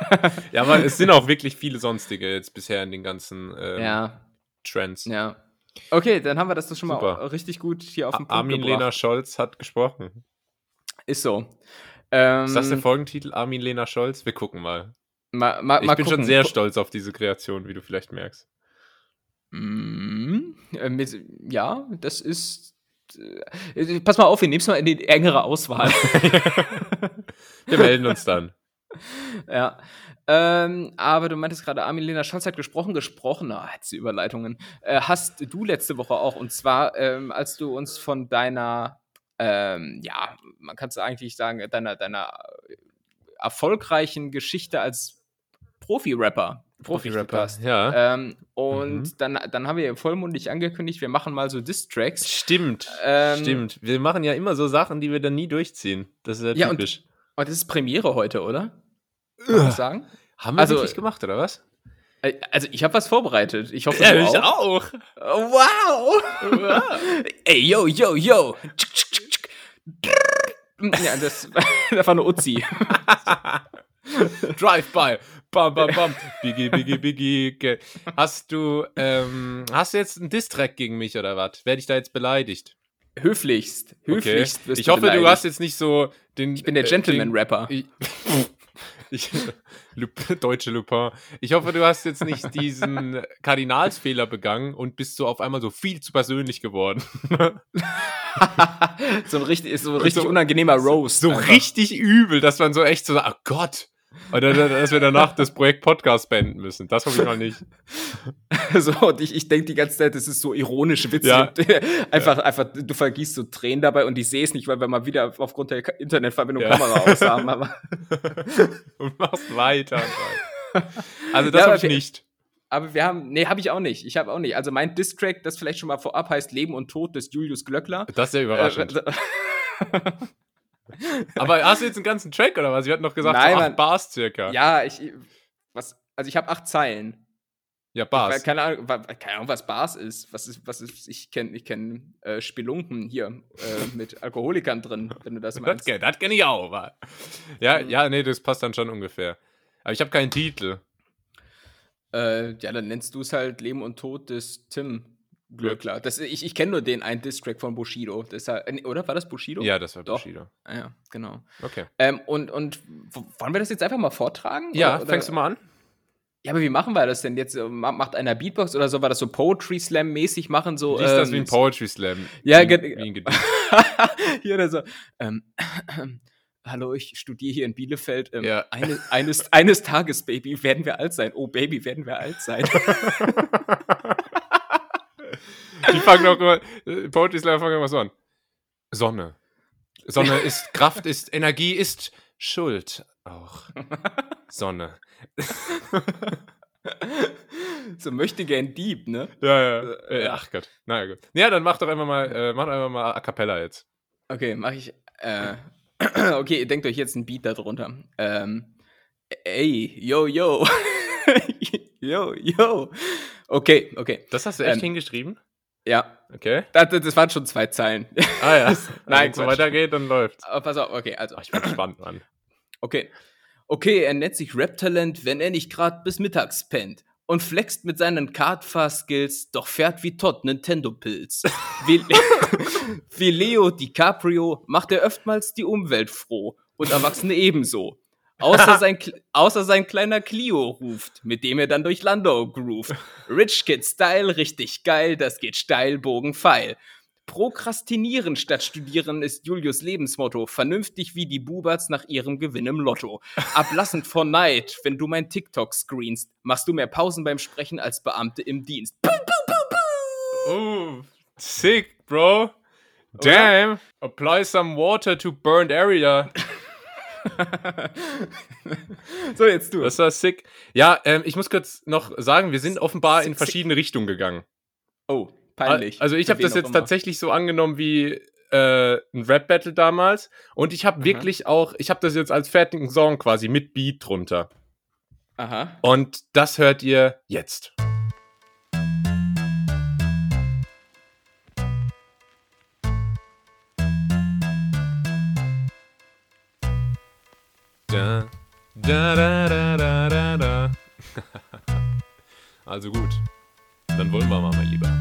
ja, aber es sind auch wirklich viele sonstige jetzt bisher in den ganzen ähm, ja. Trends. Ja. Okay, dann haben wir das, das schon Super. mal richtig gut hier auf dem Punkt Armin gebracht. Lena Scholz hat gesprochen. Ist so. Ähm, ist das der Folgentitel? Armin Lena Scholz? Wir gucken mal. mal, mal ich mal bin gucken. schon sehr stolz auf diese Kreation, wie du vielleicht merkst. Mm, äh, mit, ja, das ist. Äh, pass mal auf, wir nehmen es mal in die engere Auswahl. wir melden uns dann. ja. Ähm, aber du meintest gerade, Armin-Lena Scholz hat gesprochen, gesprochen, ah, hat sie Überleitungen. Äh, hast du letzte Woche auch, und zwar, ähm, als du uns von deiner, ähm, ja, man kann es eigentlich sagen, deiner, deiner erfolgreichen Geschichte als Profi-Rapper Profi-Rapper, ja. Ähm, und mhm. dann, dann haben wir vollmundig angekündigt, wir machen mal so Diss-Tracks. Stimmt, ähm, stimmt. Wir machen ja immer so Sachen, die wir dann nie durchziehen. Das ist ja, ja typisch. Und, und das ist Premiere heute, oder? Kann man sagen? Haben wir also, wirklich gemacht, oder was? Äh, also ich habe was vorbereitet. Ich hoffe, ja, du ich auch. Oh, wow. wow. Ey, yo, yo, yo. ja, das, das war eine Uzi. Drive-by. Bam, bam, bam. Biggie, Biggie, Biggie. Hast du, ähm, hast du jetzt einen Distrack gegen mich oder was? Werde ich da jetzt beleidigt? Höflichst. Höflichst. Okay. Ich hoffe, beleidigt. du hast jetzt nicht so den. Ich bin der Gentleman-Rapper. Äh, ich, deutsche Lupin. Ich hoffe, du hast jetzt nicht diesen Kardinalsfehler begangen und bist so auf einmal so viel zu persönlich geworden. so ein richtig, so ein richtig so, unangenehmer Roast. So einfach. richtig übel, dass man so echt so, sagt, oh Gott, oder dass wir danach das Projekt Podcast beenden müssen. Das hoffe ich mal nicht. so, und ich, ich denke die ganze Zeit, das ist so ironische Witze. Ja. einfach, ja. einfach, du vergießt so Tränen dabei und ich sehe es nicht, weil wir mal wieder aufgrund der Internetverbindung ja. Kamera aus haben. Aber und machst weiter. Also das ja, habe ich nicht. Aber wir haben, nee, habe ich auch nicht. Ich habe auch nicht. Also mein Distrack, das vielleicht schon mal vorab heißt Leben und Tod des Julius Glöckler. Das ist ja überraschend. Äh, Aber hast du jetzt einen ganzen Track oder was? Wir hatten noch gesagt, Nein, so acht Bars circa. Ja, ich, was, also ich habe acht Zeilen. Ja, Bars. Ich, keine, Ahnung, keine Ahnung, was Bars ist. Was ist, was ist ich kenne ich kenn, äh, Spelunken hier äh, mit Alkoholikern drin, wenn du das meinst. das, das kenne ich auch. Wa? Ja, mhm. ja, nee, das passt dann schon ungefähr. Aber ich habe keinen Titel. Äh, ja, dann nennst du es halt Leben und Tod des Tim. Glöckler. Das, ich ich kenne nur den einen Distrack von Bushido. Deshalb, äh, oder war das Bushido? Ja, das war Doch. Bushido. Ah, ja, genau. Okay. Ähm, und, und wollen wir das jetzt einfach mal vortragen? Ja, oder, fängst du mal an? Ja, aber wie machen wir das denn jetzt? Macht einer Beatbox oder so? War das so Poetry Slam mäßig machen? So, Liest ähm, das wie ein Poetry Slam? Ja, wie Hier oder so. Ähm, Hallo, ich studiere hier in Bielefeld. Ähm, ja. eine, eines, eines Tages, Baby, werden wir alt sein. Oh, Baby, werden wir alt sein. Die fangen doch immer, äh, Poetry Slam fangen immer so an. Sonne. Sonne ist Kraft, ist Energie, ist Schuld auch. Sonne. so möchte gern Dieb, ne? Ja, ja. Äh, ach Gott. Na ja, gut. Ja, dann mach doch einfach mal, äh, mach einfach mal A Cappella jetzt. Okay, mach ich. Äh, okay, denkt euch jetzt ein Beat darunter. Ähm, ey, yo, yo. yo, yo. Okay, okay. Das hast du echt ähm, hingeschrieben? Ja. Okay. Das, das waren schon zwei Zeilen. Ah ja. Nein, wenn es so weitergeht, dann läuft's. Aber pass auf, okay, also. ich bin gespannt, Mann. Okay. Okay, er nennt sich Rap-Talent, wenn er nicht gerade bis mittags pennt. Und flext mit seinen Cardfast-Skills, doch fährt wie Todd Nintendo-Pilz. wie, wie Leo DiCaprio macht er oftmals die Umwelt froh. Und Erwachsene ebenso. Außer sein, außer sein kleiner Clio ruft, mit dem er dann durch Landau groovt. Rich Kid Style, richtig geil, das geht steil, Bogen, Pfeil. Prokrastinieren statt studieren ist Julius Lebensmotto. Vernünftig wie die Buberts nach ihrem Gewinn im Lotto. Ablassend vor Neid, wenn du mein TikTok screenst, machst du mehr Pausen beim Sprechen als Beamte im Dienst. Oh, sick, bro. Damn. Oder? Apply some water to burned area. So, jetzt du. Das war sick. Ja, ähm, ich muss kurz noch sagen, wir sind offenbar in verschiedene Richtungen gegangen. Oh, peinlich. Also ich habe das jetzt tatsächlich so angenommen wie äh, ein Rap-Battle damals. Und ich habe wirklich auch, ich habe das jetzt als fertigen Song quasi mit Beat drunter. Aha. Und das hört ihr jetzt. Da, da, da, da, da, da, also gut, dann wollen wir mal, mein Lieber.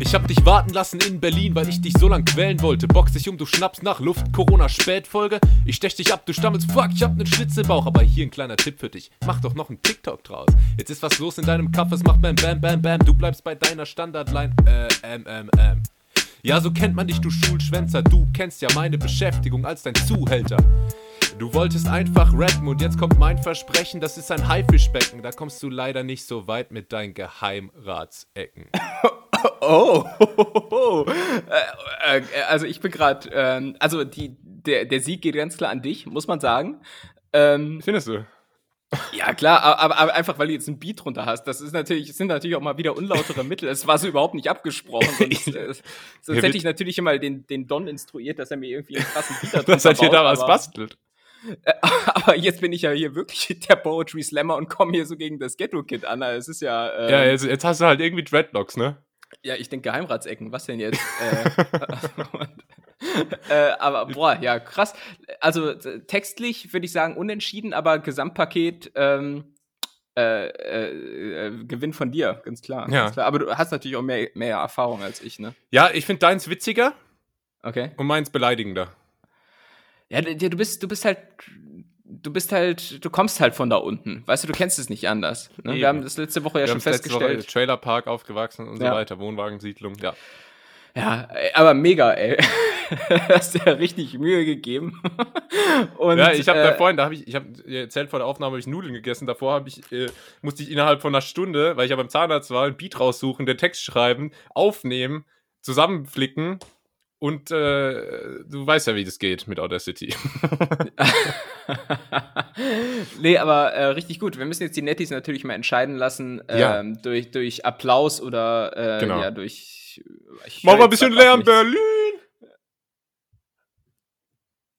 Ich hab dich warten lassen in Berlin, weil ich dich so lang quälen wollte. Box dich um, du schnappst nach Luft, Corona-Spätfolge. Ich stech dich ab, du stammelst, fuck, ich hab nen Schlitz im Bauch. Aber hier ein kleiner Tipp für dich, mach doch noch einen TikTok draus. Jetzt ist was los in deinem Kaff, es macht bam, bam, bam, bam. Du bleibst bei deiner Standardline, äh, ähm, ähm, ähm. Ja, so kennt man dich, du Schulschwänzer. Du kennst ja meine Beschäftigung als dein Zuhälter. Du wolltest einfach rappen und jetzt kommt mein Versprechen, das ist ein Haifischbecken. Da kommst du leider nicht so weit mit deinen Geheimratsecken. Oh, äh, äh, also ich bin gerade, ähm, also die, der, der Sieg geht ganz klar an dich, muss man sagen. Ähm, Findest du? Ja, klar, aber, aber, einfach, weil du jetzt ein Beat drunter hast. Das ist natürlich, sind natürlich auch mal wieder unlautere Mittel. Es war so überhaupt nicht abgesprochen. Sonst, äh, sonst hätte ich natürlich immer den, den Don instruiert, dass er mir irgendwie einen krassen Beat drunter Das hat ihr da was bastelt. Äh, aber jetzt bin ich ja hier wirklich der Poetry Slammer und komme hier so gegen das Ghetto-Kid an. Es ist ja. Ähm, ja, jetzt, jetzt, hast du halt irgendwie Dreadlocks, ne? Ja, ich denke Geheimratsecken. Was denn jetzt? äh, äh, aber boah, ja, krass. Also textlich würde ich sagen unentschieden, aber Gesamtpaket ähm, äh, äh, äh, Gewinn von dir, ganz klar, ja. Ganz klar. Aber du hast natürlich auch mehr, mehr Erfahrung als ich, ne? Ja, ich finde deins witziger. Okay. Und meins beleidigender. Ja, du bist, du bist halt, du bist halt, du kommst halt von da unten. Weißt du, du kennst es nicht anders. Ne? Wir haben das letzte Woche ja Wir schon festgestellt. Trailerpark aufgewachsen und ja. so weiter, Wohnwagensiedlung, ja. Ja, aber mega, ey. hast dir ja richtig Mühe gegeben. Und, ja, ich habe äh, da vorhin, da habe ich, ich habe erzählt vor der Aufnahme, habe ich Nudeln gegessen. Davor habe ich, äh, musste ich innerhalb von einer Stunde, weil ich ja beim Zahnarzt war, ein Beat raussuchen, den Text schreiben, aufnehmen, zusammenflicken und äh, du weißt ja, wie das geht mit Audacity. nee, aber äh, richtig gut. Wir müssen jetzt die Netties natürlich mal entscheiden lassen, ja. Ähm, durch, durch Applaus oder äh, genau. ja, durch Mach mal ein bisschen Lärm, Berlin!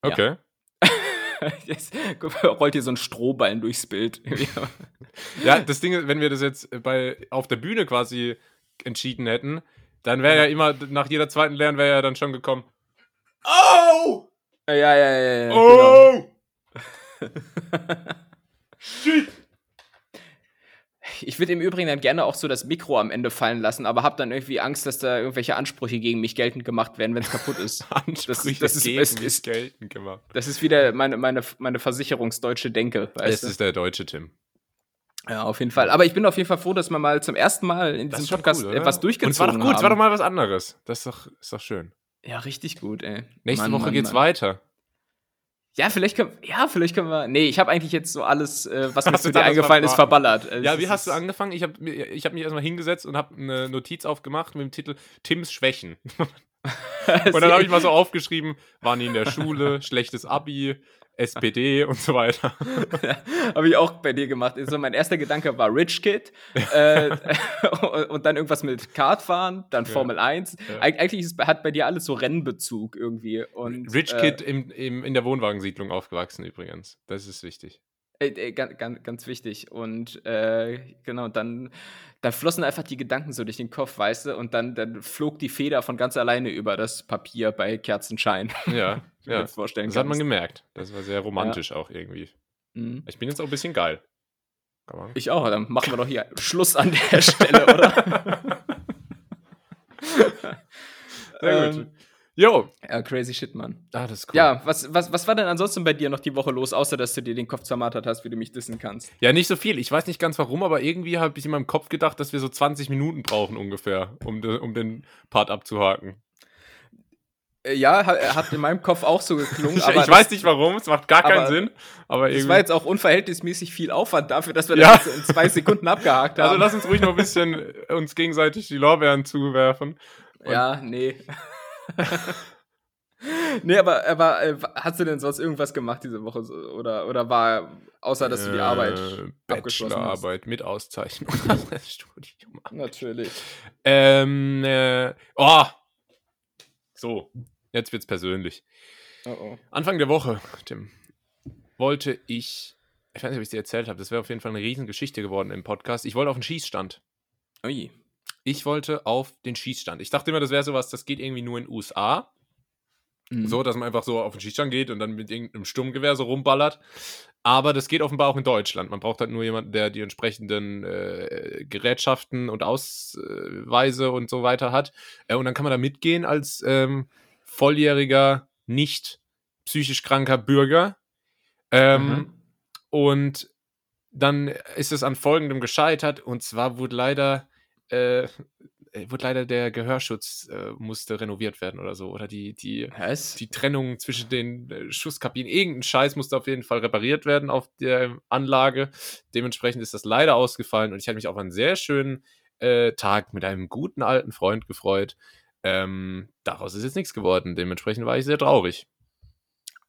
Okay. Ja. Jetzt rollt hier so ein Strohballen durchs Bild. ja, das Ding ist, wenn wir das jetzt bei, auf der Bühne quasi entschieden hätten, dann wäre ja immer, nach jeder zweiten Lärm wäre ja dann schon gekommen. Oh! Ja, ja, ja, ja. Oh! Genau. Shit! Ich würde im Übrigen dann gerne auch so das Mikro am Ende fallen lassen, aber habe dann irgendwie Angst, dass da irgendwelche Ansprüche gegen mich geltend gemacht werden, wenn es kaputt ist. Ansprüche das, das gegen ist, mich geltend gemacht. Das ist wieder meine, meine, meine versicherungsdeutsche Denke. Es ist der deutsche Tim. Ja, auf jeden Fall. Aber ich bin auf jeden Fall froh, dass wir mal zum ersten Mal in diesem Podcast cool, etwas durchgezogen haben. Und es war doch gut, es war doch mal was anderes. Das ist doch, ist doch schön. Ja, richtig gut, ey. Nächste Mann, Woche Mann, geht's Mann. weiter. Ja, vielleicht können, ja, vielleicht können wir. Nee, ich habe eigentlich jetzt so alles, äh, was mir zu dir eingefallen ist, verballert. Also, ja, wie hast du angefangen? Ich habe ich hab mich erstmal hingesetzt und habe eine Notiz aufgemacht mit dem Titel Tims Schwächen. und dann habe ich mal so aufgeschrieben, waren die in der Schule, schlechtes Abi, SPD und so weiter. Habe ich auch bei dir gemacht. So, mein erster Gedanke war Rich Kid äh, und dann irgendwas mit Kartfahren, dann Formel ja. 1. Ja. Eig eigentlich ist, hat bei dir alles so Rennbezug irgendwie. Und, Rich äh, Kid im, im, in der Wohnwagensiedlung aufgewachsen übrigens. Das ist wichtig. Äh, äh, ganz, ganz, ganz wichtig. Und äh, genau, dann, dann flossen einfach die Gedanken so durch den Kopf, weißt du, und dann, dann flog die Feder von ganz alleine über das Papier bei Kerzenschein. Ja, ja. Das kannst. hat man gemerkt. Das war sehr romantisch ja. auch irgendwie. Mhm. Ich bin jetzt auch ein bisschen geil. Ich auch, dann machen wir doch hier Schluss an der Stelle, oder? sehr gut. Ähm, Jo. Ja, crazy shit, Mann. Ah, das ist cool. Ja, was, was, was war denn ansonsten bei dir noch die Woche los, außer dass du dir den Kopf zermartert hast, wie du mich dissen kannst? Ja, nicht so viel. Ich weiß nicht ganz warum, aber irgendwie habe ich in meinem Kopf gedacht, dass wir so 20 Minuten brauchen ungefähr, um, de, um den Part abzuhaken. Äh, ja, hat in meinem Kopf auch so geklungen. ich, ich weiß nicht warum, es macht gar keinen Sinn. Aber es war jetzt auch unverhältnismäßig viel Aufwand dafür, dass wir ja. das in zwei Sekunden abgehakt also haben. Also lass uns ruhig noch ein bisschen uns gegenseitig die Lorbeeren zuwerfen. Und ja, nee. nee, aber, aber äh, hast du denn sonst irgendwas gemacht diese Woche? Oder, oder war, außer dass du die Arbeit äh, Bachelorarbeit mit Auszeichnung. Studium. Natürlich. Ähm, äh, oh! So, jetzt wird's persönlich. Oh oh. Anfang der Woche, Tim, wollte ich, ich weiß nicht, ob ich es dir erzählt habe, das wäre auf jeden Fall eine Riesengeschichte geworden im Podcast. Ich wollte auf den Schießstand. Ui. Ich wollte auf den Schießstand. Ich dachte immer, das wäre sowas, das geht irgendwie nur in den USA. Mhm. So, dass man einfach so auf den Schießstand geht und dann mit irgendeinem Sturmgewehr so rumballert. Aber das geht offenbar auch in Deutschland. Man braucht halt nur jemanden, der die entsprechenden äh, Gerätschaften und Ausweise und so weiter hat. Äh, und dann kann man da mitgehen als ähm, volljähriger, nicht psychisch kranker Bürger. Ähm, mhm. Und dann ist es an folgendem gescheitert. Und zwar wurde leider äh, äh, wurde leider der Gehörschutz äh, musste renoviert werden oder so. Oder die, die, Was? die Trennung zwischen den äh, Schusskabinen. Irgendein Scheiß musste auf jeden Fall repariert werden auf der Anlage. Dementsprechend ist das leider ausgefallen und ich hatte mich auf einen sehr schönen äh, Tag mit einem guten alten Freund gefreut. Ähm, daraus ist jetzt nichts geworden. Dementsprechend war ich sehr traurig.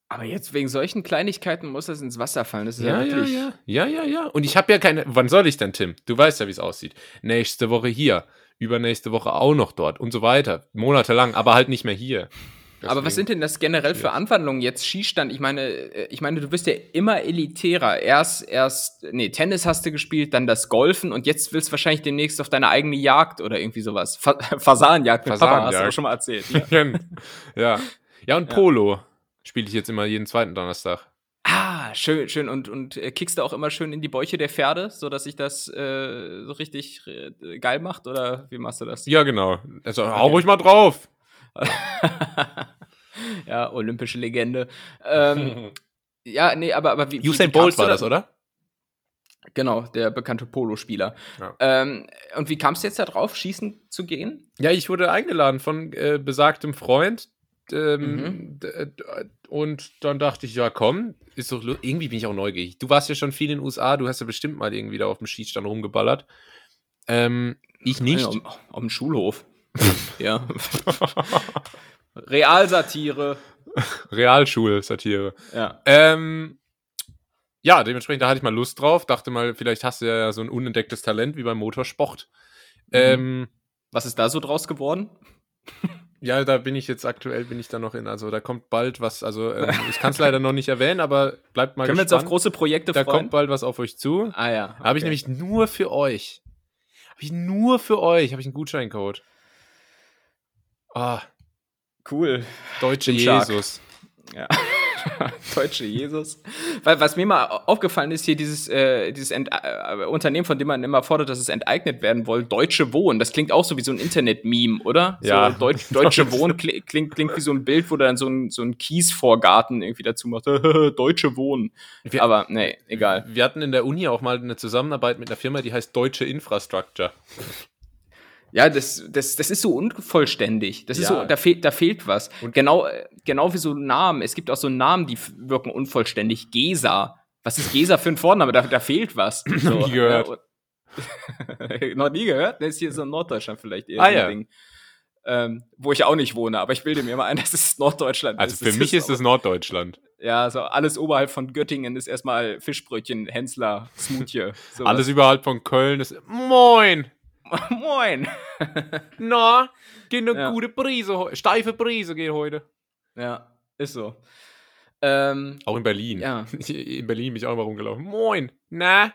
Aber jetzt wegen solchen Kleinigkeiten muss das ins Wasser fallen. Das ist Ja, ja, ja, wirklich. ja. Ja, ja, ja. Und ich habe ja keine. Wann soll ich denn, Tim? Du weißt ja, wie es aussieht. Nächste Woche hier. Übernächste Woche auch noch dort und so weiter. Monatelang, aber halt nicht mehr hier. Aber was sind denn das generell für Anwandlungen jetzt? Skistand, ich meine, äh, ich meine, du bist ja immer elitärer. Erst, erst, nee, Tennis hast du gespielt, dann das Golfen und jetzt willst du wahrscheinlich demnächst auf deine eigene Jagd oder irgendwie sowas. Fa Fasanjagd mit Papa, hast du Fasanjagd. auch schon mal erzählt. Ja. ja. Ja, und Polo spiele ich jetzt immer jeden zweiten Donnerstag. ah, schön, schön. Und, und äh, kickst du auch immer schön in die Bäuche der Pferde, sodass sich das äh, so richtig äh, geil macht? Oder wie machst du das? Ja, genau. Also hau ruhig mal drauf. ja, olympische Legende. Ähm, ja, nee, aber, aber wie. Usain wie Bolt war da- das, oder? Genau, der bekannte Polospieler. Ja. Ähm, und wie kamst du jetzt da drauf, schießen zu gehen? Ja, ich wurde eingeladen von äh, besagtem Freund. Ähm, Mhm. d- d- und dann dachte ich, ja, komm, ist doch irgendwie bin ich auch neugierig. Du warst ja schon viel in den USA, du hast ja bestimmt mal irgendwie da auf dem Schießstand rumgeballert. Ähm, ich nicht. Ja, auf, auf dem Schulhof. ja. Realsatire. Realschulsatire. Ja. Ähm, ja, dementsprechend, da hatte ich mal Lust drauf. Dachte mal, vielleicht hast du ja so ein unentdecktes Talent wie beim Motorsport. Ähm, Was ist da so draus geworden? Ja, da bin ich jetzt aktuell, bin ich da noch in. Also da kommt bald was, also ähm, ich kann es leider noch nicht erwähnen, aber bleibt mal Können wir uns auf gespannt. große Projekte da freuen? kommt bald was auf euch zu. ah ja. Habe ich okay. nämlich nur für euch. Habe ich nur für euch, habe ich einen Gutscheincode. Ah, Cool. deutsche. Jesus. Ja. Deutsche Jesus. Weil, was mir mal aufgefallen ist, hier dieses, äh, dieses Ent äh, Unternehmen, von dem man immer fordert, dass es enteignet werden soll, Deutsche Wohnen. Das klingt auch so wie so ein Internet-Meme, oder? Ja. So, Deutsch, Deutsche Wohnen kli klingt, klingt wie so ein Bild, wo dann so ein, so ein Kiesvorgarten irgendwie dazu macht. Deutsche Wohnen. Wir- Aber nee, egal. Wir hatten in der Uni auch mal eine Zusammenarbeit mit einer Firma, die heißt Deutsche Infrastructure. Ja, das, das, das ist so unvollständig. Das ist Ja. so, da fehlt, da fehlt was. Und- genau, genau wie so Namen. Es gibt auch so Namen, die wirken unvollständig. Gesa. Was ist Gesa für ein Vorname? Da, da fehlt was. So, nie gehört. noch nie gehört? Das ist hier so in Norddeutschland vielleicht eher Ah, ja. Ding. Ähm, wo ich auch nicht wohne, aber ich bilde mir immer ein, dass es Norddeutschland Also ist. für mich ist es Norddeutschland. Ja, so alles oberhalb von Göttingen ist erstmal Fischbrötchen, Hensler, Smoothie. sowas. Alles überhalb von Köln ist. Moin! Moin! Na, gehen eine Ja. gute Brise, steife Brise geht heute. Ja, ist so. Ähm, Auch in Berlin. Ja. In Berlin bin ich auch mal rumgelaufen. Moin! Na,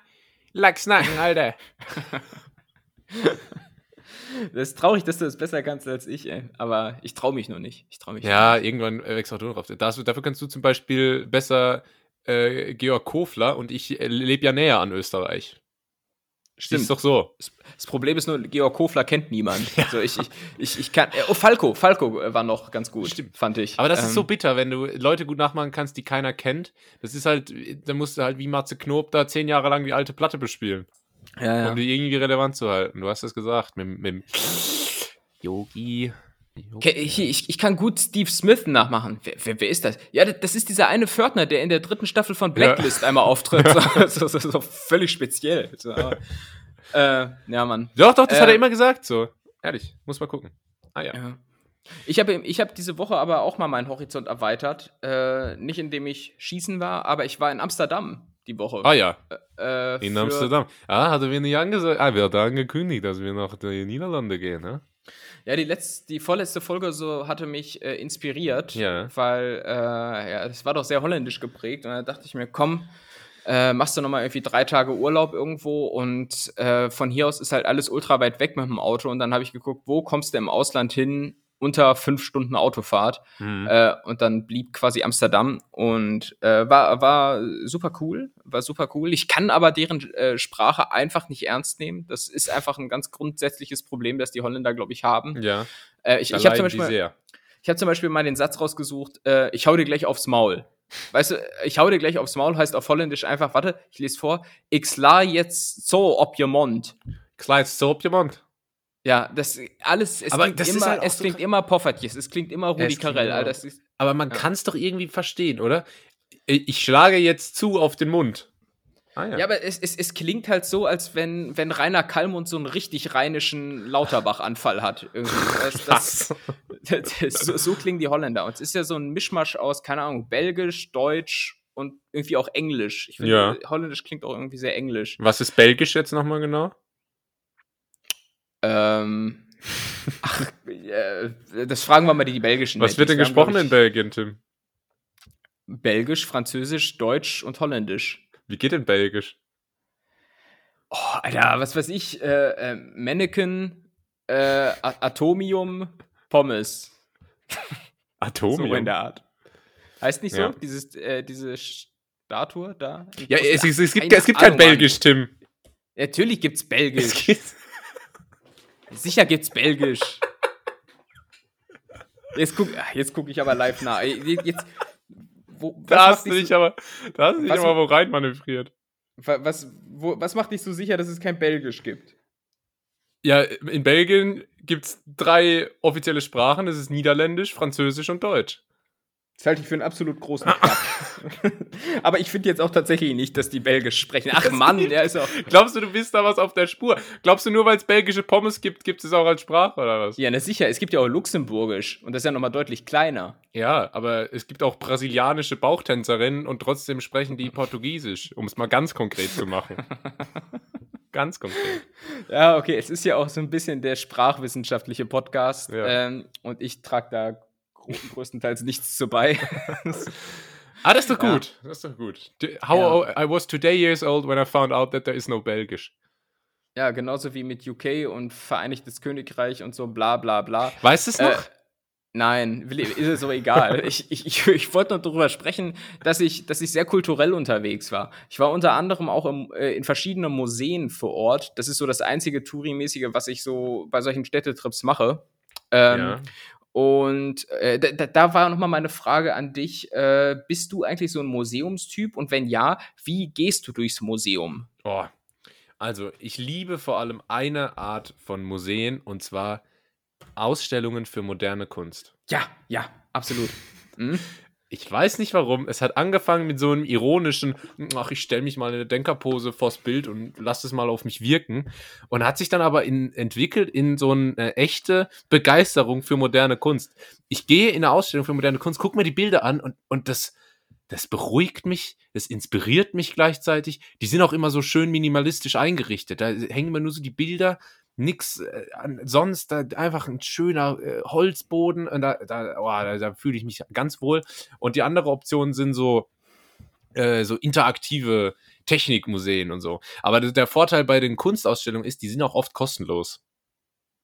Lachsnacken, Alter. Das ist traurig, dass du das besser kannst als ich, ey. Aber ich traue mich nur nicht. Ich traue mich ja, irgendwann äh, wächst auch du drauf. Das, dafür kannst du zum Beispiel besser äh, Georg Kofler und ich äh, lebe ja näher an Österreich. Stimmt. Ist doch so. Das Problem ist nur, Georg Kofler kennt niemand. Also ich, ich, ich, ich kann. Äh, oh, Falco, Falco äh, war noch ganz gut, Stimmt. fand ich. Aber das ist Ähm, so bitter, wenn du Leute gut nachmachen kannst, die keiner kennt. Das ist halt, da musst du halt wie Matze Knob da zehn Jahre lang die alte Platte bespielen, Ja, um die irgendwie relevant zu halten. Du hast es gesagt, mit, mit dem Yogi. Ich, ich, ich kann gut Steve Smith nachmachen. Wer, wer, wer ist das? Ja, das- ist dieser eine Pförtner, der in der dritten Staffel von Blacklist einmal auftritt. So, so, so, so völlig speziell. Äh, ja, Mann. Doch, doch, das Äh, hat er immer gesagt, so. Ehrlich, muss mal gucken. Ah ja. Ja. Ich habe ich hab diese Woche aber auch mal meinen Horizont erweitert. Äh, nicht indem ich schießen war, aber ich war in Amsterdam die Woche. Ah ja, Äh, in für- Amsterdam. Ah, hat er mir nicht angesagt. Ah, wir hatten angekündigt, dass wir nach den Niederlande gehen, ne? Ja, die letzte, die vorletzte Folge so hatte mich äh, inspiriert, Ja. weil äh, ja, es war doch sehr holländisch geprägt und da dachte ich mir, komm, äh, machst du noch mal irgendwie drei Tage Urlaub irgendwo und äh, von hier aus ist halt alles ultra weit weg mit dem Auto und dann habe ich geguckt, wo kommst du im Ausland hin unter fünf Stunden Autofahrt Hm. äh, und dann blieb quasi Amsterdam und äh, war, war super cool, war super cool. Ich kann aber deren äh, Sprache einfach nicht ernst nehmen. Das ist einfach ein ganz grundsätzliches Problem, das die Holländer, glaube ich, haben. ja, Äh, ich ich habe zum, Beispiel- ich hab zum Beispiel mal den Satz rausgesucht, äh, ich hau dir gleich aufs Maul. Weißt du, ich hau dir gleich aufs Maul heißt auf Holländisch einfach, warte, ich lese vor, ich sla jetzt so ob je Mond. Kleid so op je mond. Ja, das alles, es Aber klingt immer, halt es so klingt immer Poffertjes, es klingt immer Rudi Carell. das ist, Aber man Ja. kann es doch irgendwie verstehen, oder? Ich schlage jetzt zu auf den Mund. Ah ja, aber es, es, es klingt halt so, als wenn, wenn Rainer Kallmund so einen richtig rheinischen Lauterbach-Anfall hat. Das, das, das, so, so klingen die Holländer. Und es ist ja so ein Mischmasch aus, keine Ahnung, Belgisch, Deutsch und irgendwie auch Englisch. Ich finde, Ja. Holländisch klingt auch irgendwie sehr englisch. Was ist Belgisch jetzt nochmal genau? Ähm, ach, äh, das fragen wir mal die, die belgischen. Was wird denn. Wir haben, gesprochen glaub in ich, Belgien, Tim? Belgisch, Französisch, Deutsch und Holländisch. Wie geht denn Belgisch? Oh, Alter, was weiß ich, äh, äh, Mannequin, äh, Atomium, Pommes. So Atomium? in der Art. Heißt nicht so? Ja. Dieses, äh, diese Statue da? ja, es, es, es gibt, es gibt kein. Belgisch, Tim. Natürlich gibt's Es Belgisch. gibt, Sicher gibt's Belgisch. Jetzt guck, jetzt guck ich aber live nach. Jetzt, wo, da hast du dich so, aber, da hast du dich Was- aber wo rein manövriert. wa- was, wo, was macht dich so sicher, dass es kein Belgisch gibt? Ja, in Belgien gibt es drei offizielle Sprachen. Das ist Niederländisch, Französisch und Deutsch. Das halte ich für einen absolut großen Quatsch. aber ich finde jetzt auch tatsächlich nicht, dass die Belgisch sprechen. Ach Das Mann, der ist auch. Glaubst du, du bist da was auf der Spur? Glaubst du, nur weil es belgische Pommes gibt, gibt es auch als Sprache oder was? Ja, na sicher, es gibt ja auch Luxemburgisch und das ist ja nochmal deutlich kleiner. Ja, aber es gibt auch brasilianische Bauchtänzerinnen und trotzdem sprechen die Portugiesisch, um es mal ganz konkret zu machen. ganz konkret. Ja, okay, es ist ja auch so ein bisschen der sprachwissenschaftliche Podcast Ja. ähm, und ich trage da größtenteils nichts zu bei. Ah, das ist doch Ja. gut. Das ist doch gut. How Ja. old- I was today years old when I found out that there is no Belgisch. ja, genauso wie mit UK und Vereinigtes Königreich und so bla bla bla. Weißt du es Äh, noch? nein, will, ist es so egal. ich ich, ich, ich wollte nur darüber sprechen, dass ich, dass ich sehr kulturell unterwegs war. Ich war unter anderem auch im, äh, in verschiedenen Museen vor Ort. Das ist so das einzige Touri-mäßige, was ich so bei solchen Städtetrips mache. Ähm, ja. Und äh, da, da- war nochmal meine Frage an dich. Äh, bist du eigentlich so ein Museumstyp? Und wenn ja, wie gehst du durchs Museum? Oh. Also, ich liebe vor allem eine Art von Museen und zwar Ausstellungen für moderne Kunst. Ja, ja, absolut. Mhm. Ich weiß nicht warum. Es hat angefangen mit so einem ironischen, ach, ich stelle mich mal in eine Denkerpose vors Bild und lass es mal auf mich wirken. Und hat sich dann aber in, entwickelt in so eine echte Begeisterung für moderne Kunst. Ich gehe in eine Ausstellung für moderne Kunst, gucke mir die Bilder an und, und das, das beruhigt mich, das inspiriert mich gleichzeitig. Die sind auch immer so schön minimalistisch eingerichtet. Da hängen immer nur so die Bilder, nix äh, sonst, da einfach ein schöner äh, Holzboden. Und da, da, oh, da, da fühle ich mich ganz wohl. Und die andere Option sind so, äh, so interaktive Technikmuseen und so. Aber der Vorteil bei den Kunstausstellungen ist, die sind auch oft kostenlos.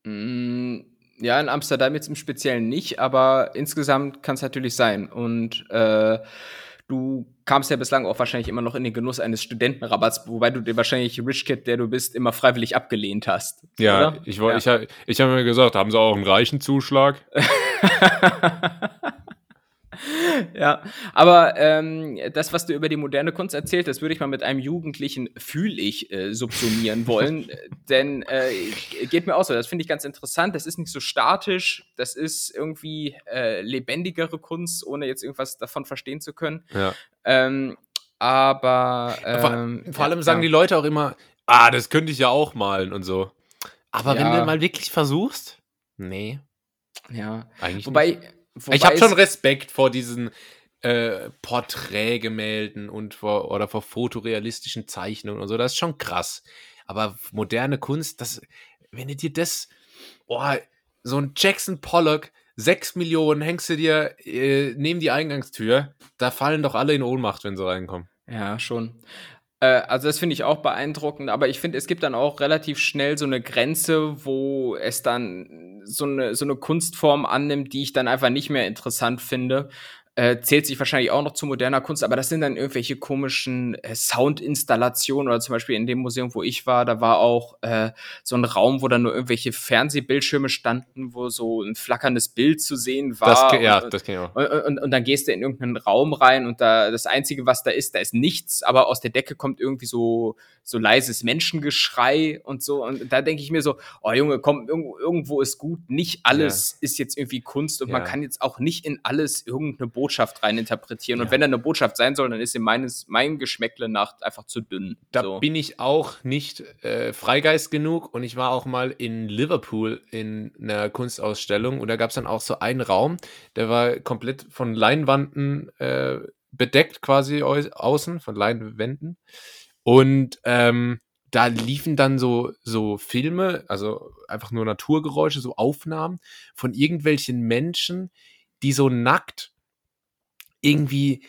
Mm, Ja, in Amsterdam jetzt im Speziellen nicht, aber insgesamt kann es natürlich sein. Und äh, du kamst ja bislang auch wahrscheinlich immer noch in den Genuss eines Studentenrabatts, wobei du dir wahrscheinlich Rich Kid, der du bist, immer freiwillig abgelehnt hast. Ja, oder? ich, wollt- ich, hab- ich habe mir gesagt, haben sie auch einen reichen Zuschlag? ja, aber ähm, das, was du über die moderne Kunst erzählt, das würde ich mal mit einem Jugendlichen fühl ich äh, subsumieren wollen, denn äh, geht mir auch so. Das finde ich ganz interessant. Das ist nicht so statisch, das ist irgendwie äh, lebendigere Kunst, ohne jetzt irgendwas davon verstehen zu können. Ja. Ähm, aber vor, ähm, vor allem ja, sagen die Leute auch immer, ah, das könnte ich ja auch malen und so. Aber wenn Ja. du mal wirklich versuchst, nee, ja. eigentlich nicht. Wobei, wobei ich habe schon Respekt vor diesen äh, Porträtgemälden und vor, oder vor fotorealistischen Zeichnungen und so. Das ist schon krass. Aber moderne Kunst, das, wenn du dir das, boah, so ein Jackson Pollock, sechs Millionen hängst du dir äh, neben die Eingangstür, da fallen doch alle in Ohnmacht, wenn sie reinkommen. Ja, schon. Äh, also das finde ich auch beeindruckend, aber ich finde, es gibt dann auch relativ schnell so eine Grenze, wo es dann so eine, so eine Kunstform annimmt, die ich dann einfach nicht mehr interessant finde. Äh, zählt sich wahrscheinlich auch noch zu moderner Kunst, aber das sind dann irgendwelche komischen äh, Soundinstallationen oder zum Beispiel in dem Museum, wo ich war, da war auch äh, so ein Raum, wo dann nur irgendwelche Fernsehbildschirme standen, wo so ein flackerndes Bild zu sehen war. Das, ja, und, das kenne ich auch. Und, und, und, dann gehst du in irgendeinen Raum rein und da das Einzige, was da ist, da ist nichts, aber aus der Decke kommt irgendwie so, so leises Menschengeschrei und so. Und da denke ich mir so, oh Junge, komm, irgendwo ist gut. Nicht alles ja. ist jetzt irgendwie Kunst und ja. man kann jetzt auch nicht in alles irgendeine Botschaft Botschaft reininterpretieren. Ja. Und wenn da eine Botschaft sein soll, dann ist sie meines, mein Geschmäckle nach einfach zu dünn. Da so. bin ich auch nicht äh, Freigeist genug und ich war auch mal in Liverpool in einer Kunstausstellung und da gab es dann auch so einen Raum, der war komplett von Leinwanden äh, bedeckt quasi au außen, von Leinwänden. Und ähm, da liefen dann so, so Filme, also einfach nur Naturgeräusche, so Aufnahmen von irgendwelchen Menschen, die so nackt irgendwie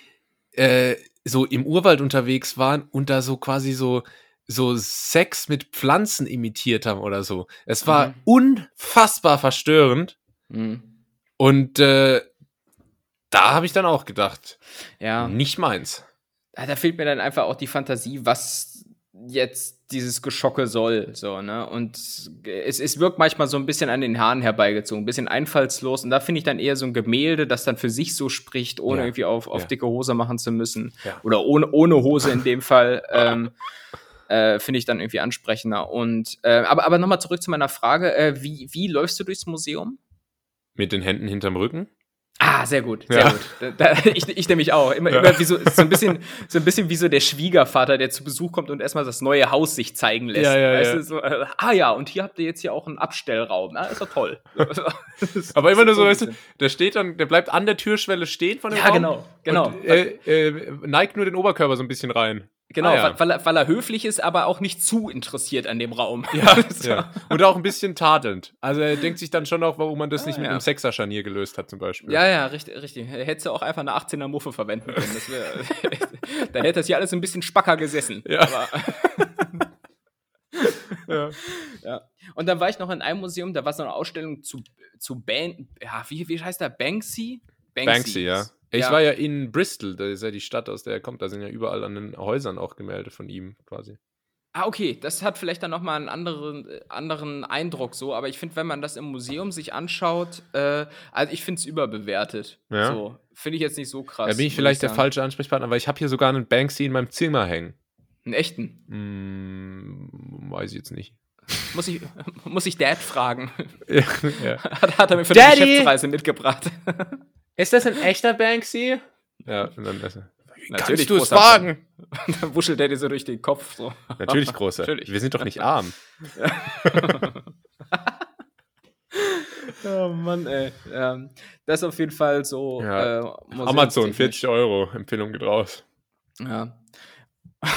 äh, so im Urwald unterwegs waren und da so quasi so so Sex mit Pflanzen imitiert haben oder so. Es war mhm. unfassbar verstörend. Mhm. Und äh, da habe ich dann auch gedacht, ja, nicht meins. Da fehlt mir dann einfach auch die Fantasie, was jetzt dieses Geschocke soll, so, ne? Und es, es wirkt manchmal so ein bisschen an den Haaren herbeigezogen, ein bisschen einfallslos. Und da finde ich dann eher so ein Gemälde, das dann für sich so spricht, ohne ja. irgendwie auf, auf ja. dicke Hose machen zu müssen. Ja. Oder ohne, ohne Hose in dem Fall. ähm, äh, finde ich dann irgendwie ansprechender. Und äh, aber, aber nochmal zurück zu meiner Frage: äh, wie, wie läufst du durchs Museum? Mit den Händen hinterm Rücken? Ah, sehr gut, sehr ja. gut. Da, ich, ich nämlich auch. Immer, ja. immer wie so, so, ein bisschen, so ein bisschen wie so der Schwiegervater, der zu Besuch kommt und erstmal das neue Haus sich zeigen lässt. Ja, so, äh, ah ja, und hier habt ihr jetzt hier auch einen Abstellraum. Na, ist doch toll. Aber immer nur so, weißt du, der steht dann, der bleibt an der Türschwelle stehen von dem ja, Raum. Ja, genau, genau. Und, äh, äh, neigt nur den Oberkörper so ein bisschen rein. Genau, ah, ja. weil, er, weil er höflich ist, aber auch nicht zu interessiert an dem Raum. Ja, so. ja. Und auch ein bisschen tadelnd. Also er denkt sich dann schon auch, warum man das ah, nicht mit ja. einem Sechser-Scharnier gelöst hat, zum Beispiel. Ja, ja, richtig. richtig. Hättest du auch einfach eine 18er Muffe verwenden können. Wär, dann hätte das hier alles ein bisschen spacker gesessen. Ja. ja. ja. Und dann war ich noch in einem Museum, da war so eine Ausstellung zu, zu Ban ja, wie, wie heißt der? Banksy? Banksy, Banksy ja. Ich ja. war ja in Bristol, das ist ja die Stadt, aus der er kommt. Da sind ja überall an den Häusern auch Gemälde von ihm quasi. Ah, okay, das hat vielleicht dann nochmal einen anderen, anderen Eindruck so, aber ich finde, wenn man das im Museum sich anschaut, äh, also ich finde es überbewertet. Ja. So, finde ich jetzt nicht so krass. Da bin ich vielleicht ich der falsche Ansprechpartner, weil ich habe hier sogar einen Banksy in meinem Zimmer hängen. Einen echten? Hm, weiß ich jetzt nicht. Muss ich, muss ich Dad fragen? Ja, ja. Hat, hat er mir für Daddy! eine Geschäftsreise mitgebracht. Ist das ein echter Banksy? Ja, und dann also, Natürlich du es wagen. dann wuschelt er dir so durch den Kopf. So. Natürlich, großer. Natürlich. Wir sind doch nicht arm. oh Mann, ey. Ja, das ist auf jeden Fall so. Ja. Äh, Amazon, 40 Euro, Empfehlung geht raus. Ja.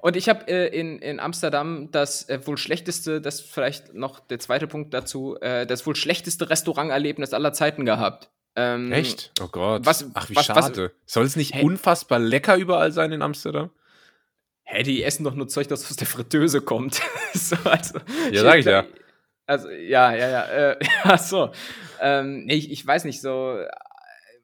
Und ich habe äh, in, in Amsterdam das äh, wohl schlechteste, das vielleicht noch der zweite Punkt dazu, äh, das wohl schlechteste Restauranterlebnis aller Zeiten gehabt. Ähm, Echt? Oh Gott. Was, Ach, wie was, schade. Soll es nicht hey, unfassbar lecker überall sein in Amsterdam? Hä, hey, die essen doch nur Zeug, das aus der Fritteuse kommt. so, also, ja, sag ich ja. Also, ja, ja, ja. Äh, ja, so. Ähm, ich, ich weiß nicht, so.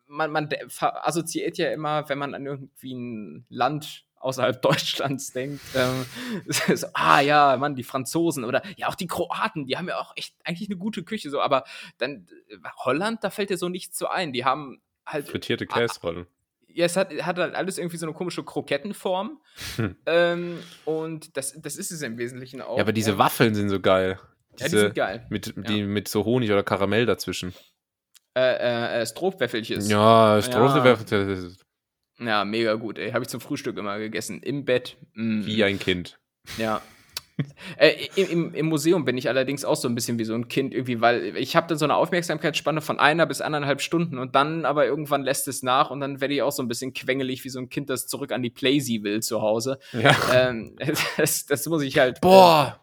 Man, man assoziiert ja immer, wenn man an irgendwie ein Land außerhalb Deutschlands denkt. Ähm, so, ah ja, Mann, die Franzosen oder ja auch die Kroaten, die haben ja auch echt eigentlich eine gute Küche so, aber dann äh, Holland, da fällt dir so nichts so ein. Die haben halt frittierte Käserollen. Ja, es hat, hat halt alles irgendwie so eine komische Krokettenform. Hm. Ähm, und das, das ist es im Wesentlichen auch. Ja, aber diese Waffeln sind so geil. Diese, ja, die sind geil. Mit, die, ja. mit so Honig oder Karamell dazwischen. Äh, äh, äh Strohwäffelchen. Ja, Strohwäffelchen. Ja. Mega gut, ey. Habe ich zum Frühstück immer gegessen. Im Bett. Mm. Wie ein Kind. Ja. äh, im, Im Museum bin ich allerdings auch so ein bisschen wie so ein Kind irgendwie, weil ich habe dann so eine Aufmerksamkeitsspanne von einer bis anderthalb Stunden und dann aber irgendwann lässt es nach und dann werde ich auch so ein bisschen quengelig wie so ein Kind, das zurück an die Playsee will zu Hause. Ja. Ähm, das, das, muss ich halt. Boah!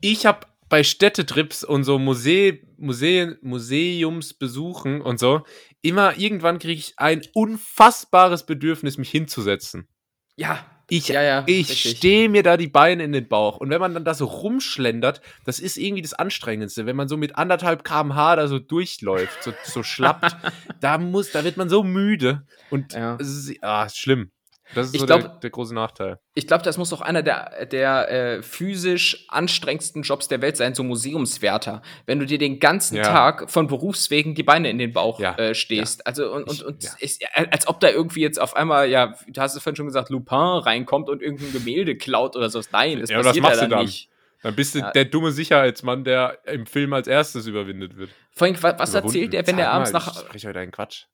Ich habe bei Städtetrips und so Muse Museen, Museumsbesuchen und so, immer irgendwann kriege ich ein unfassbares Bedürfnis, mich hinzusetzen. Ja, Ich, ja, ja, ich stehe mir da die Beine in den Bauch. Und wenn man dann da so rumschlendert, das ist irgendwie das Anstrengendste. Wenn man so mit anderthalb kmh da so durchläuft, so, so schlappt, da muss, da wird man so müde. Und ja. es ist, ah, schlimm. Das ist ich so glaub, der, der, große Nachteil. Ich glaube, das muss auch einer der, der äh, physisch anstrengendsten Jobs der Welt sein, so Museumswärter. Wenn du dir den ganzen ja. Tag von Berufswegen die Beine in den Bauch ja. äh, stehst. Ja. Also und, und, und ist, als ob da irgendwie jetzt auf einmal, ja, du hast es vorhin schon gesagt, Lupin reinkommt und irgendein Gemälde klaut oder so. Nein, das ja, passiert das ja dann, dann nicht. Dann bist du der dumme Sicherheitsmann, der im Film als erstes überwindet wird. Vor allem, was erzählt er, wenn er abends nach. Ich spreche heute einen Quatsch.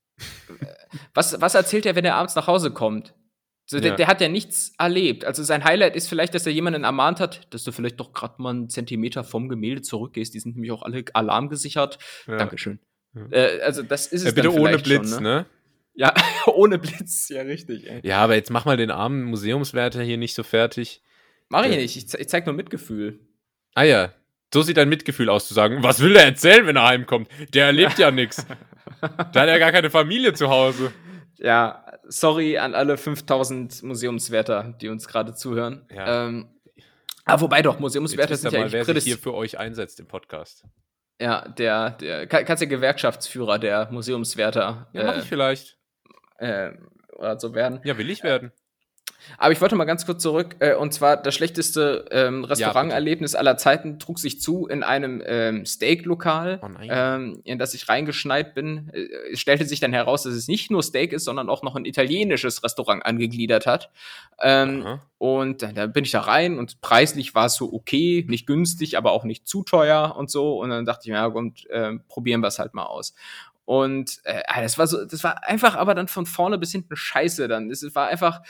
Was, was erzählt er, wenn er abends nach Hause kommt? So, ja. der, der, hat ja nichts erlebt. Also sein Highlight ist vielleicht, dass er jemanden ermahnt hat, dass du vielleicht doch gerade mal einen Zentimeter vom Gemälde zurückgehst. Die sind nämlich auch alle alarmgesichert. Ja. Dankeschön. Ja. Äh, also das ist es bitte ohne Blitz, schon, ne? ne? Ja, ohne Blitz, ja richtig. Ey. Ja, aber jetzt mach mal den armen Museumswärter hier nicht so fertig. Mach ich nicht, ich, ich zeig nur Mitgefühl. Ah ja, so sieht dein Mitgefühl aus, zu sagen, was will der erzählen, wenn er heimkommt? Der erlebt ja nichts. Da hat er gar keine Familie zu Hause. Ja, sorry an alle 5000 Museumswärter, die uns gerade zuhören. Ja. Ähm, aber wobei doch, Museumswärter sind ja mal, wer sich hier für euch einsetzt im Podcast. Ja, der, der kannst ja Gewerkschaftsführer der Museumswärter. Ja, mach äh, ich vielleicht. Äh, oder so werden. Ja, will ich werden. Aber ich wollte mal ganz kurz zurück. Äh, und zwar das schlechteste ähm, Restauranterlebnis ja, aller Zeiten trug sich zu in einem ähm, Steak-Lokal, oh ähm, in das ich reingeschneit bin. Äh, es stellte sich dann heraus, dass es nicht nur Steak ist, sondern auch noch ein italienisches Restaurant angegliedert hat. Ähm, und da bin ich da rein und preislich war es so okay, nicht günstig, aber auch nicht zu teuer und so. Und dann dachte ich, ja, gut, äh, probieren wir es halt mal aus. Und äh, das war so, das war einfach aber dann von vorne bis hinten scheiße dann. Es war einfach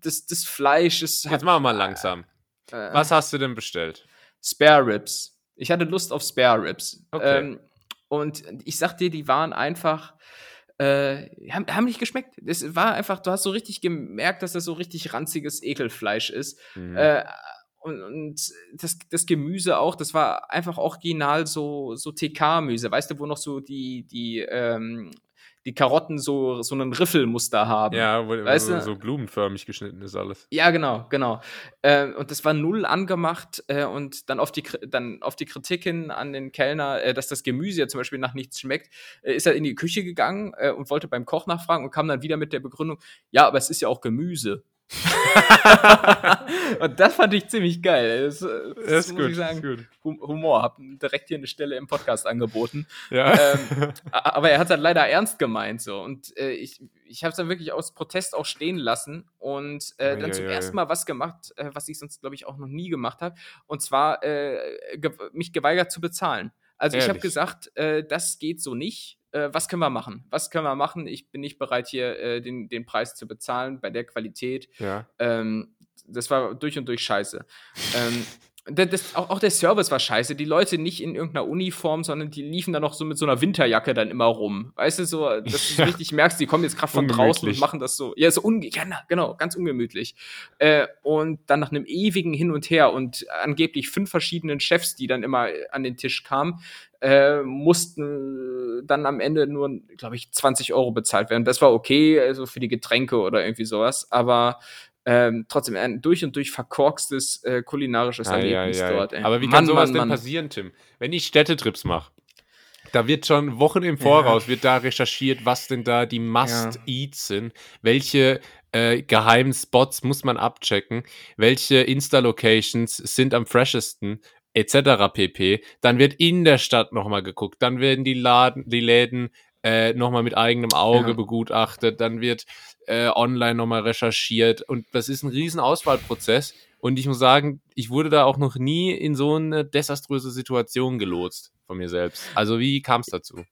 das, das Fleisch. Das Jetzt machen wir mal langsam. Äh, Was hast du denn bestellt? Spare Ribs. Ich hatte Lust auf Spare Ribs. Okay. Ähm, und ich sag dir, die waren einfach, äh, haben, haben nicht geschmeckt. Es war einfach, du hast so richtig gemerkt, dass das so richtig ranziges Ekelfleisch ist. Mhm. Äh, und, und das, das Gemüse auch, das war einfach original so, so TK-Gemüse, weißt du, wo noch so die, die, ähm, die Karotten so, so einen Riffelmuster haben. Ja, wo, weißt du? so blumenförmig geschnitten ist alles. Ja, genau, genau. Äh, und das war null angemacht äh, und dann auf, die, dann auf die Kritik hin an den Kellner, äh, dass das Gemüse ja zum Beispiel nach nichts schmeckt, äh, ist er in die Küche gegangen äh, und wollte beim Koch nachfragen und kam dann wieder mit der Begründung, ja, aber es ist ja auch Gemüse. und das fand ich ziemlich geil. Das, das, das ist muss gut, ich sagen, gut. Humor. Hab direkt hier eine Stelle im Podcast angeboten. Ja. Ähm, aber er hat dann leider ernst gemeint so. Und äh, ich, ich habe es dann wirklich aus Protest auch stehen lassen und äh, dann ja, zum ja, ersten Mal was gemacht, äh, was ich sonst, glaube ich, auch noch nie gemacht habe. Und zwar äh, ge mich geweigert zu bezahlen. Also Ehrlich? ich habe gesagt, äh, das geht so nicht äh, was können wir machen? Was können wir machen? Ich bin nicht bereit, hier äh, den, den Preis zu bezahlen bei der Qualität. Ja. Ähm, das war durch und durch scheiße. ähm, das, auch, auch, der Service war scheiße. Die Leute nicht in irgendeiner Uniform, sondern die liefen dann noch so mit so einer Winterjacke dann immer rum. Weißt du, so, dass du richtig merkst, die kommen jetzt gerade von draußen und machen das so. Ja, so unge ja, genau, ganz ungemütlich. Äh, und dann nach einem ewigen Hin und Her und angeblich fünf verschiedenen Chefs, die dann immer an den Tisch kamen, äh, mussten dann am Ende nur, glaube ich, 20 Euro bezahlt werden. Das war okay, also für die Getränke oder irgendwie sowas. Aber ähm, trotzdem ein durch und durch verkorkstes äh, kulinarisches ah, Erlebnis ja, ja, dort. Ey. Aber wie Mann, kann sowas Mann, denn Mann. passieren, Tim? Wenn ich Städtetrips mache, da wird schon Wochen im Voraus, wird da recherchiert, was denn da die Must-Eats sind, welche äh, geheimen Spots muss man abchecken, welche Insta-Locations sind am freshesten, etc. pp. Dann wird in der Stadt nochmal geguckt, dann werden die, Laden, die Läden äh, nochmal mit eigenem Auge ja. begutachtet, dann wird äh, online nochmal recherchiert und das ist ein riesen Auswahlprozess und ich muss sagen, ich wurde da auch noch nie in so eine desaströse Situation gelotst von mir selbst. Also wie kam es dazu?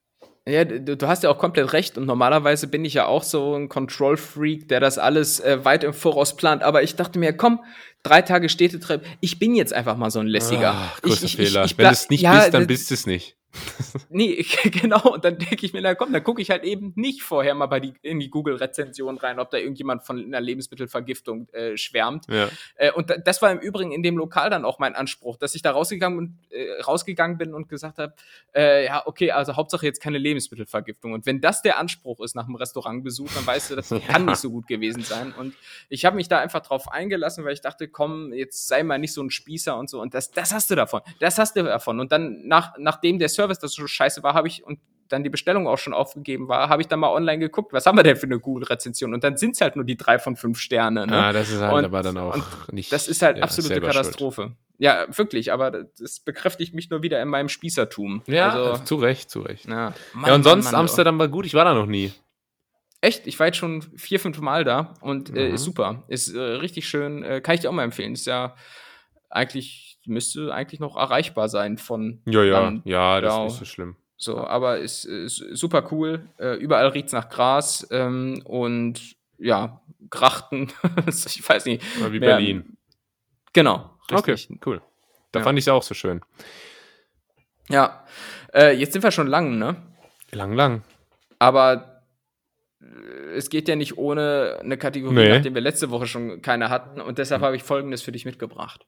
Ja, du, hast ja auch komplett recht und normalerweise bin ich ja auch so ein Control-Freak, der das alles äh, weit im Voraus plant. Aber ich dachte mir, komm, drei Tage Städtetrip, ich bin jetzt einfach mal so ein lässiger. Ach, großer ich, Fehler. Ich, ich, Wenn du es nicht ja, bist, dann bist du es nicht. nee, genau. Und dann denke ich mir, na komm, dann gucke ich halt eben nicht vorher mal bei die, in die Google-Rezension rein, ob da irgendjemand von einer Lebensmittelvergiftung äh, schwärmt. Ja. Äh, und das war im Übrigen in dem Lokal dann auch mein Anspruch, dass ich da rausgegangen, und, äh, rausgegangen bin und gesagt habe, äh, ja, okay, also Hauptsache jetzt keine Lebensmittelvergiftung. Und wenn das der Anspruch ist nach dem Restaurantbesuch, dann weißt du, das kann nicht so gut gewesen sein. Und ich habe mich da einfach drauf eingelassen, weil ich dachte, komm, jetzt sei mal nicht so ein Spießer und so. Und das, das hast du davon. Das hast du davon. Und dann, nach, nachdem der Service das so scheiße war, habe ich und dann die Bestellung auch schon aufgegeben war, habe ich dann mal online geguckt, was haben wir denn für eine Google-Rezension? Und dann sind es halt nur die drei von fünf Sterne. Ne? Ja, das ist halt und, aber dann auch nicht. Das ist halt ja, absolute Katastrophe. Schuld. Ja, wirklich, aber das bekräftigt mich nur wieder in meinem Spießertum. Ja, also, zu Recht, zu Recht. Ja, Mann, ja und sonst Mann, Mann, Amsterdam war gut, ich war da noch nie. Echt? Ich war jetzt schon vier, fünf Mal da und äh, ist super. Ist äh, richtig schön, äh, kann ich dir auch mal empfehlen. Ist ja eigentlich, müsste eigentlich noch erreichbar sein von. Ja, ja, Land, ja, das ist nicht so schlimm. So, aber ist, ist super cool. Äh, überall riecht es nach Gras ähm, und ja, Grachten. ich weiß nicht. Oder wie mehr, Berlin. Genau. Richtig. Okay, cool. Da ja. fand ich es auch so schön. Ja. Äh, jetzt sind wir schon lang, ne? Lang, lang. Aber äh, es geht ja nicht ohne eine Kategorie, nee. nachdem wir letzte Woche schon keine hatten. Und deshalb hm. habe ich folgendes für dich mitgebracht.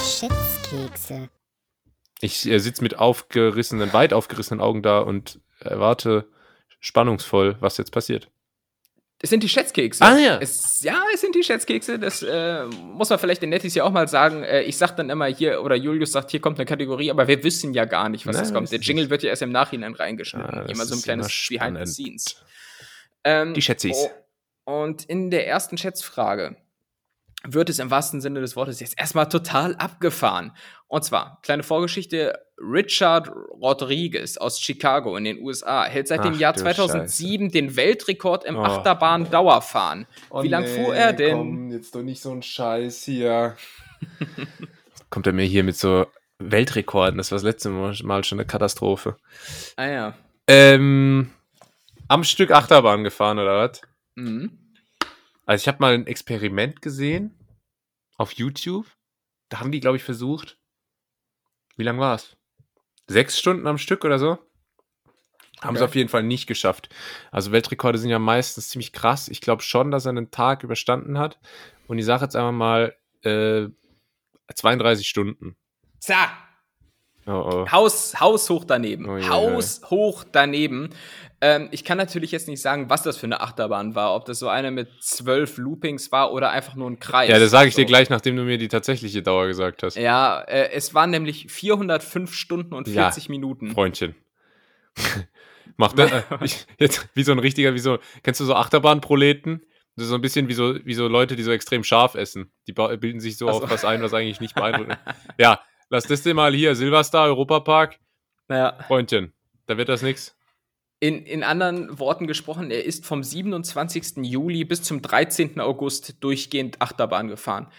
Schätzkekse. Ich äh, sitze mit aufgerissenen, weit aufgerissenen Augen da und erwarte spannungsvoll, was jetzt passiert. Es sind die Schätzkekse. Ah ja. Es, ja, es sind die Schätzkekse. Das äh, muss man vielleicht den Nettis ja auch mal sagen. Äh, ich sag dann immer hier, oder Julius sagt, hier kommt eine Kategorie, aber wir wissen ja gar nicht, was Nein, das kommt. Der Jingle wird ja erst im Nachhinein reingeschnitten. Ja, immer so ein kleines Behind the Scenes. Ähm, die Schätzis. Oh, und in der ersten Schätzfrage wird es im wahrsten Sinne des Wortes jetzt erstmal total abgefahren. Und zwar, kleine Vorgeschichte, Richard Rodriguez aus Chicago in den USA hält seit Ach, dem Jahr 2007 Scheiße. den Weltrekord im oh. Achterbahn-Dauerfahren. Oh, Wie lang nee, fuhr er denn? Komm, jetzt doch nicht so ein Scheiß hier. Kommt er mir hier mit so Weltrekorden? Das war das letzte Mal schon eine Katastrophe. Ah ja. Ähm, am Stück Achterbahn gefahren, oder was? Mhm. Also ich habe mal ein Experiment gesehen auf YouTube. Da haben die, glaube ich, versucht. Wie lang war es? Sechs Stunden am Stück oder so? Haben okay. es auf jeden Fall nicht geschafft. Also Weltrekorde sind ja meistens ziemlich krass. Ich glaube schon, dass er einen Tag überstanden hat. Und ich sage jetzt einfach mal äh, 32 Stunden. Tja. Oh, oh. Haus, Haus hoch daneben. Oh, Haus hoch daneben. Ähm, ich kann natürlich jetzt nicht sagen, was das für eine Achterbahn war. Ob das so eine mit zwölf Loopings war oder einfach nur ein Kreis. Ja, das sage ich so. dir gleich, nachdem du mir die tatsächliche Dauer gesagt hast. Ja, äh, es waren nämlich 405 Stunden und 40 ja, Minuten. Freundchen. Mach das, äh, ich, jetzt, wie so ein richtiger, wie so, kennst du so Achterbahnproleten? Das ist so ein bisschen wie so, wie so Leute, die so extrem scharf essen. Die bilden sich so, so. auf was ein, was eigentlich nicht beeindruckend Ja, lass das dir mal hier, Silverstar, Europapark. Ja. Freundchen, da wird das nix. In, in anderen Worten gesprochen, er ist vom 27. Juli bis zum 13. August durchgehend Achterbahn gefahren.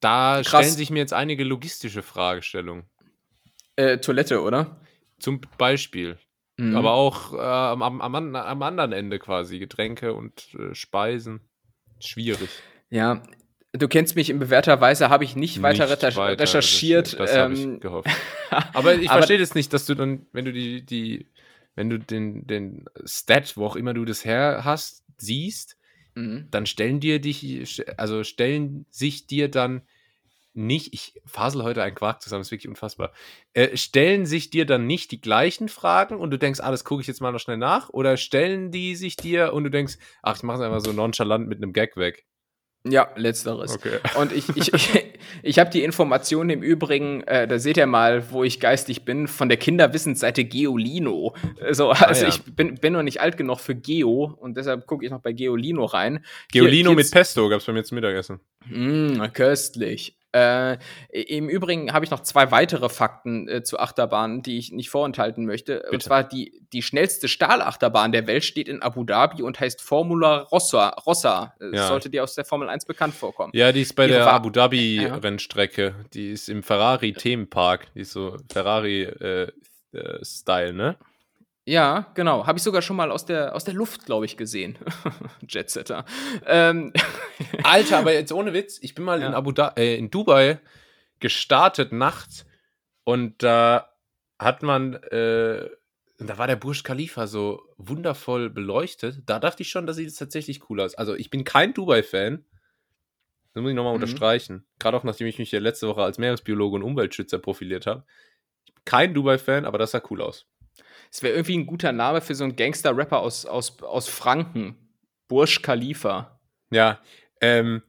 Da Krass. stellen sich mir jetzt einige logistische Fragestellungen. Äh, Toilette, oder? Zum Beispiel. Mhm. Aber auch äh, am, am, am, anderen Ende quasi. Getränke und äh, Speisen. Schwierig. Ja, Du kennst mich in bewährter Weise, habe ich nicht, nicht weiter, weiter recherchiert. Das ähm, habe ich gehofft. Aber ich verstehe das nicht, dass du dann, wenn du die, die wenn du den, den Stat, wo auch immer du das her hast, siehst, mhm. dann stellen dir dich, also stellen sich dir dann nicht, ich fasel heute einen Quark zusammen, das ist wirklich unfassbar, äh, stellen sich dir dann nicht die gleichen Fragen und du denkst, ah, das gucke ich jetzt mal noch schnell nach, oder stellen die sich dir und du denkst, ach, ich mache es einfach so nonchalant mit einem Gag weg? Ja, letzteres. Okay. Und ich, ich, ich, ich habe die Informationen im Übrigen, äh, da seht ihr mal, wo ich geistig bin, von der Kinderwissensseite Geolino. So, ah, also ah, ja. ich bin, bin noch nicht alt genug für Geo und deshalb gucke ich noch bei Geolino rein. Geolino hier, mit Pesto gab es bei mir zum Mittagessen. Mh, köstlich. Äh, Im Übrigen habe ich noch zwei weitere Fakten äh, zu Achterbahnen, die ich nicht vorenthalten möchte. Bitte. Und zwar die, die schnellste Stahlachterbahn der Welt steht in Abu Dhabi und heißt Formula Rossa. Rossa. Äh, ja. Sollte dir aus der Formel 1 bekannt vorkommen. Ja, die ist bei Ihre der Abu Dhabi-Rennstrecke. Die ist im Ferrari-Themenpark. Die ist so Ferrari-Style, äh, ne? Ja, genau. Habe ich sogar schon mal aus der, aus der Luft, glaube ich, gesehen. Jetsetter. Ähm. Alter, aber jetzt ohne Witz, ich bin mal ja. in Abu da äh, in Dubai gestartet nachts und da hat man, äh, da war der Burj Khalifa so wundervoll beleuchtet. Da dachte ich schon, das sieht tatsächlich cool aus. Also ich bin kein Dubai-Fan. Das muss ich nochmal mhm. unterstreichen. Gerade auch nachdem ich mich ja letzte Woche als Meeresbiologe und Umweltschützer profiliert habe. Kein Dubai-Fan, aber das sah cool aus. Es wäre irgendwie ein guter Name für so einen Gangster-Rapper aus, aus, aus Franken. Burj Khalifa. Ja, ähm,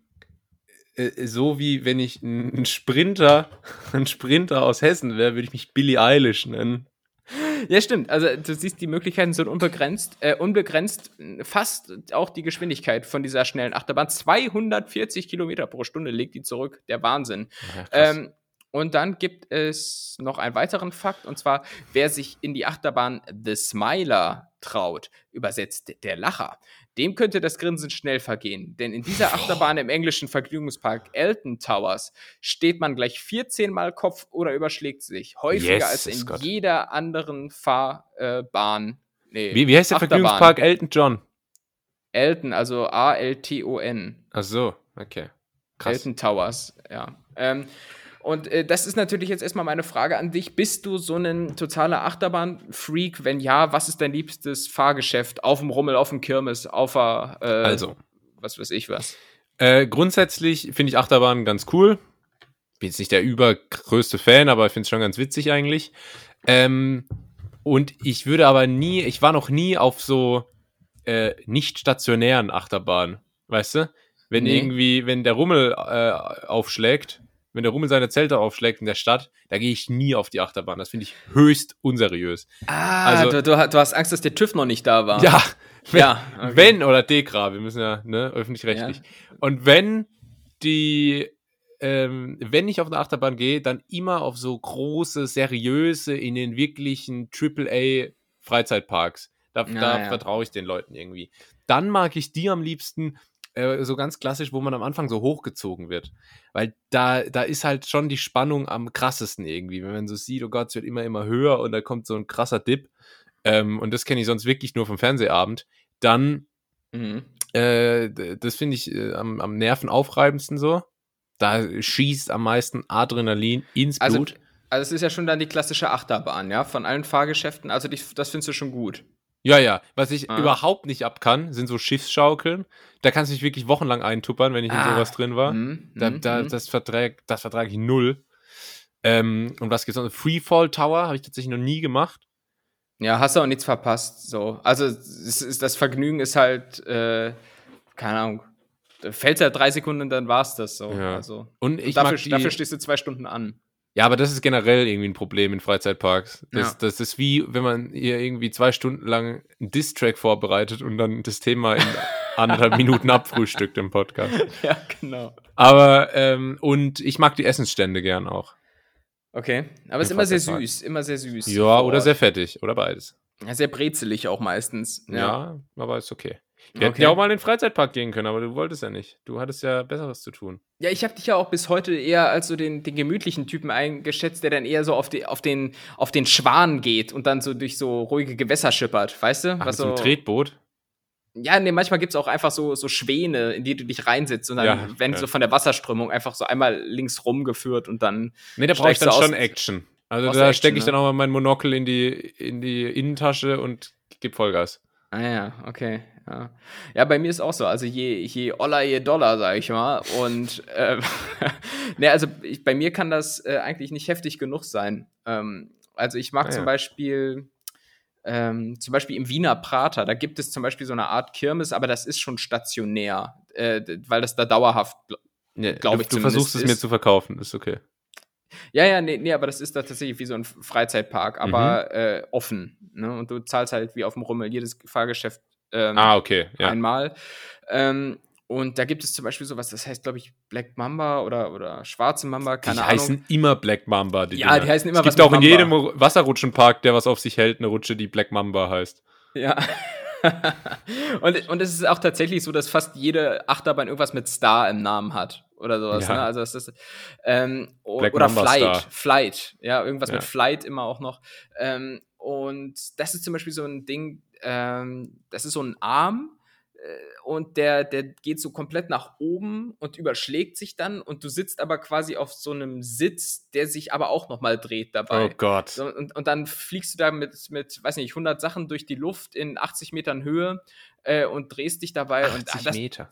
äh, so wie wenn ich ein Sprinter, ein Sprinter aus Hessen wäre, würde ich mich Billy Eilish nennen. Ja, stimmt. Also du siehst, die Möglichkeiten sind unbegrenzt, äh, unbegrenzt fast auch die Geschwindigkeit von dieser schnellen Achterbahn. 240 Kilometer pro Stunde legt die zurück. Der Wahnsinn. Ja, ähm, und dann gibt es noch einen weiteren Fakt, und zwar, wer sich in die Achterbahn The Smiler traut, übersetzt der Lacher, dem könnte das Grinsen schnell vergehen. Denn in dieser Achterbahn im englischen Vergnügungspark Elton Towers steht man gleich 14 Mal Kopf oder überschlägt sich. Häufiger yes, als in Gott. jeder anderen Fahrbahn. nee, wie, wie heißt der Achterbahn. Vergnügungspark Elton John? Elton, also A-L-T-O-N. Ach so, okay. Krass. Elton Towers, ja. Ähm, und äh, das ist natürlich jetzt erstmal meine Frage an dich. Bist du so ein totaler Achterbahn-Freak? Wenn ja, was ist dein liebstes Fahrgeschäft? Auf dem Rummel, auf dem Kirmes, auf der, äh, also. was weiß ich was? Äh, grundsätzlich finde ich Achterbahn ganz cool. Bin jetzt nicht der übergrößte Fan, aber ich finde es schon ganz witzig eigentlich. Ähm, und ich würde aber nie, ich war noch nie auf so äh, nicht stationären Achterbahnen, weißt du? Wenn nee. irgendwie, wenn der Rummel äh, aufschlägt, wenn der Rummel seine Zelte aufschlägt in der Stadt, da gehe ich nie auf die Achterbahn. Das finde ich höchst unseriös. Ah, also, du, du, hast Angst, dass der TÜV noch nicht da war. Ja, wenn, ja, okay. wenn oder Dekra, wir müssen ja, ne, öffentlich-rechtlich. Ja. Und wenn die, ähm, wenn ich auf eine Achterbahn gehe, dann immer auf so große, seriöse, in den wirklichen AAA-Freizeitparks. Da, ja, da vertraue ich den Leuten irgendwie. Dann mag ich die am liebsten, äh, so ganz klassisch, wo man am Anfang so hochgezogen wird. Weil da, da ist halt schon die Spannung am krassesten irgendwie. Wenn man so sieht, oh Gott, es wird immer, immer höher und da kommt so ein krasser Dip. Ähm, und das kenne ich sonst wirklich nur vom Fernsehabend. Dann, mhm. äh, das finde ich äh, am, am nervenaufreibendsten so. Da schießt am meisten Adrenalin ins also, Blut. Also es ist ja schon dann die klassische Achterbahn, ja, von allen Fahrgeschäften. Also die, das findest du schon gut. Ja, ja. Was ich ah. überhaupt nicht ab kann, sind so Schiffsschaukeln. Da kannst du dich wirklich wochenlang eintuppern, wenn ich ah. in sowas drin war. Mm, da, mm, da, mm. Das verträgt, das vertrage ich null. Ähm, und was gibt's noch? Freefall Tower habe ich tatsächlich noch nie gemacht. Ja, hast du auch nichts verpasst. So. Also ist, das Vergnügen ist halt, äh, keine Ahnung, fällt ja drei Sekunden und dann war's das so. Ja. Also, und ich und dafür, die, dafür stehst du zwei Stunden an. Ja, aber das ist generell irgendwie ein Problem in Freizeitparks. Das, ja. das ist wie, wenn man hier irgendwie zwei Stunden lang einen Diss-Track vorbereitet und dann das Thema in anderthalb Minuten abfrühstückt im Podcast. Ja, genau. Aber, ähm, und ich mag die Essensstände gern auch. Okay, aber es ist immer sehr süß, immer sehr süß. Ja, oder sehr fettig, oder beides. Ja, sehr brezelig auch meistens. Ja, ja aber ist okay. Wir okay. hätten ja auch mal in den Freizeitpark gehen können, aber du wolltest ja nicht. Du hattest ja Besseres zu tun. Ja, ich habe dich ja auch bis heute eher als so den, den gemütlichen Typen eingeschätzt, der dann eher so auf, die, auf, den, auf den Schwan geht und dann so durch so ruhige Gewässer schippert, weißt du? Ach, was so ein Tretboot? Ja, nee, manchmal gibt es auch einfach so, so Schwäne, in die du dich reinsetzt und dann ja, werden ja. so von der Wasserströmung einfach so einmal links rumgeführt und dann. Nee, da brauche ich dann schon Action. Also da stecke ich ne? dann auch mal mein Monokel in die, in die Innentasche und gebe Vollgas. Ah ja, okay. Ja. ja, bei mir ist auch so. Also je, je Oller, je Dollar, sag ich mal. Und äh, ne, also ich, bei mir kann das äh, eigentlich nicht heftig genug sein. Ähm, also ich mag ah, zum ja. Beispiel ähm, zum Beispiel im Wiener Prater, da gibt es zum Beispiel so eine Art Kirmes, aber das ist schon stationär, äh, weil das da dauerhaft, glaube glaub ich, Du versuchst es mir zu verkaufen, ist okay. Ja, ja, nee, nee, aber das ist da tatsächlich wie so ein Freizeitpark, aber mhm. äh, offen. Ne? Und du zahlst halt wie auf dem Rummel jedes Fahrgeschäft ähm, ah, okay, ja. einmal. Ähm, und da gibt es zum Beispiel sowas, das heißt, glaube ich, Black Mamba oder, oder Schwarze Mamba, keine die Ahnung. Die heißen immer Black Mamba, die Ja, Dinger. die heißen immer es was gibt auch in jedem Wasserrutschenpark, der was auf sich hält, eine Rutsche, die Black Mamba heißt. Ja. und, und es ist auch tatsächlich so, dass fast jede Achterbahn irgendwas mit Star im Namen hat oder sowas. Ja. Ne? Also das ist ähm, oder Mamba Flight, Star. Flight, ja, irgendwas ja. mit Flight immer auch noch. Ähm, und das ist zum Beispiel so ein Ding, ähm, das ist so ein Arm, und der, der geht so komplett nach oben und überschlägt sich dann und du sitzt aber quasi auf so einem Sitz, der sich aber auch nochmal dreht dabei. Oh Gott. So, und, und dann fliegst du da mit, mit, weiß nicht, 100 Sachen durch die Luft in 80 Metern Höhe äh, und drehst dich dabei. 80 und, ah, Meter.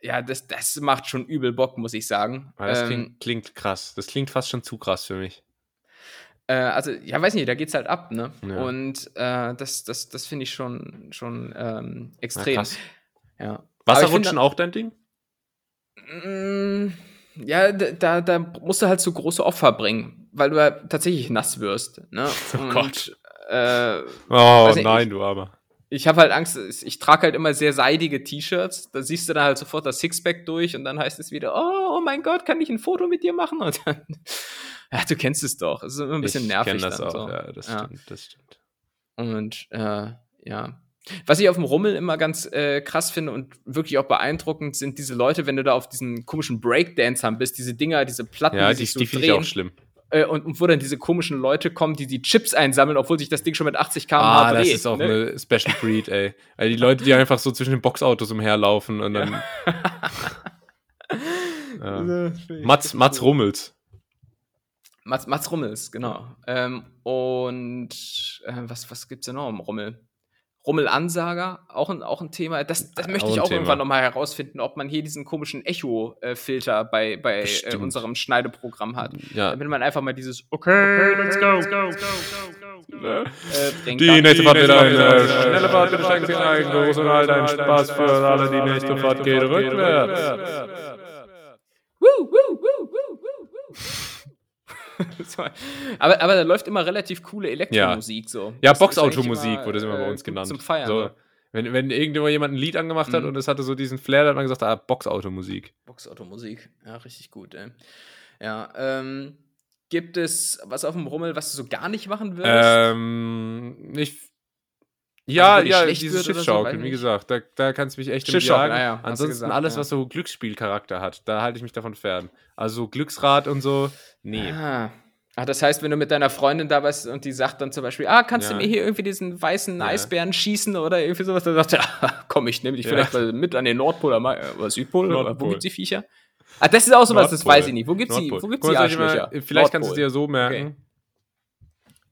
Ja, das, das macht schon übel Bock, muss ich sagen. Ah, das Ähm, klingt, klingt krass. Das klingt fast schon zu krass für mich. Äh, also, ja, weiß nicht, da geht's halt ab, ne? Ja. Und äh, das, das, das finde ich schon, schon ähm, Ja, extrem. krass. Ja. Ich Wasserrutschen auch dein Ding? Mm, Ja, da, da musst du halt so große Opfer bringen, weil du ja tatsächlich nass wirst. Ne? Oh Und, Gott. Äh, Oh nein, ich- du aber. Ich habe halt Angst, ich ich trage halt immer sehr seidige T-Shirts. Da siehst du dann halt sofort das Sixpack durch und dann heißt es wieder, oh, oh mein Gott, kann ich ein Foto mit dir machen? Und dann, ja, du kennst es doch. Es ist immer ein bisschen ich nervig. kenn das dann auch, so. ja, das Ja. stimmt, das stimmt. Und äh, ja. Was ich auf dem Rummel immer ganz äh, krass finde und wirklich auch beeindruckend sind diese Leute, wenn du da auf diesen komischen Breakdancern bist, diese Dinger, diese Platten, Ja, die die, sich so die finde ich drehen. auch schlimm. Äh, und, und wo dann diese komischen Leute kommen, die die Chips einsammeln, obwohl sich das Ding schon mit 80 km/h Ah, dreht. das ist auch ne? eine Special Breed, ey. Also die Leute, die einfach so zwischen den Boxautos umherlaufen und dann. ja. Mats, Mats Rummels. Mats, Mats Rummels, genau. Ähm, und äh, was, was gibt's denn noch im Rummel? Rummelansager, auch ein, auch ein Thema. Das, das Auch möchte ich ein auch Thema. irgendwann nochmal herausfinden, ob man hier diesen komischen Echo-Filter bei, bei äh, unserem Schneideprogramm hat. Ja. Damit man einfach mal dieses Okay, let's go, äh, bringen Die kann. nächste Fahrt wird eine Fahrt schnelle Fahrt, bitte steigen Sie ein, los und halt ein Spaß für alle, die nächste Fahrt geht rückwärts. Woo, woo, woo. Aber, aber da läuft immer relativ coole Elektromusik so. Ja, ist eigentlich Boxautomusik wurde es immer bei äh, uns gut genannt. Zum Feiern. So, ne? wenn, wenn irgendjemand jemand ein Lied angemacht hat Mhm. und es hatte so diesen Flair, dann hat man gesagt, ah, Boxautomusik. Boxautomusik. Ja, richtig gut, ey. Ja, ähm, gibt es was auf dem Rummel, was du so gar nicht machen würdest? Ähm, ich. Ja, die ja, dieses so, Schiffschaukeln, weiß wie gesagt, da, da kannst du mich echt im jagen. ah ja, Ansonsten gesagt, alles, ja. was so Glücksspielcharakter hat, da halte ich mich davon fern. Also Glücksrad und so, nee. Ah. Ach, das heißt, wenn du mit deiner Freundin da bist und die sagt dann zum Beispiel, ah, kannst Ja. du mir hier irgendwie diesen weißen. Eisbären schießen oder irgendwie sowas, dann sagt er, ja, komm, ich nehme dich vielleicht mal mit an den Nordpol oder, äh, oder Südpol, oder wo Nordpol. gibt's die Viecher? Ah, das ist auch sowas, das Nordpol. weiß ich nicht. Wo gibt's die, Nordpol. wo gibt's Guck die ich mal- Arschlöcher? Vielleicht kannst du es Nordpol. dir so merken.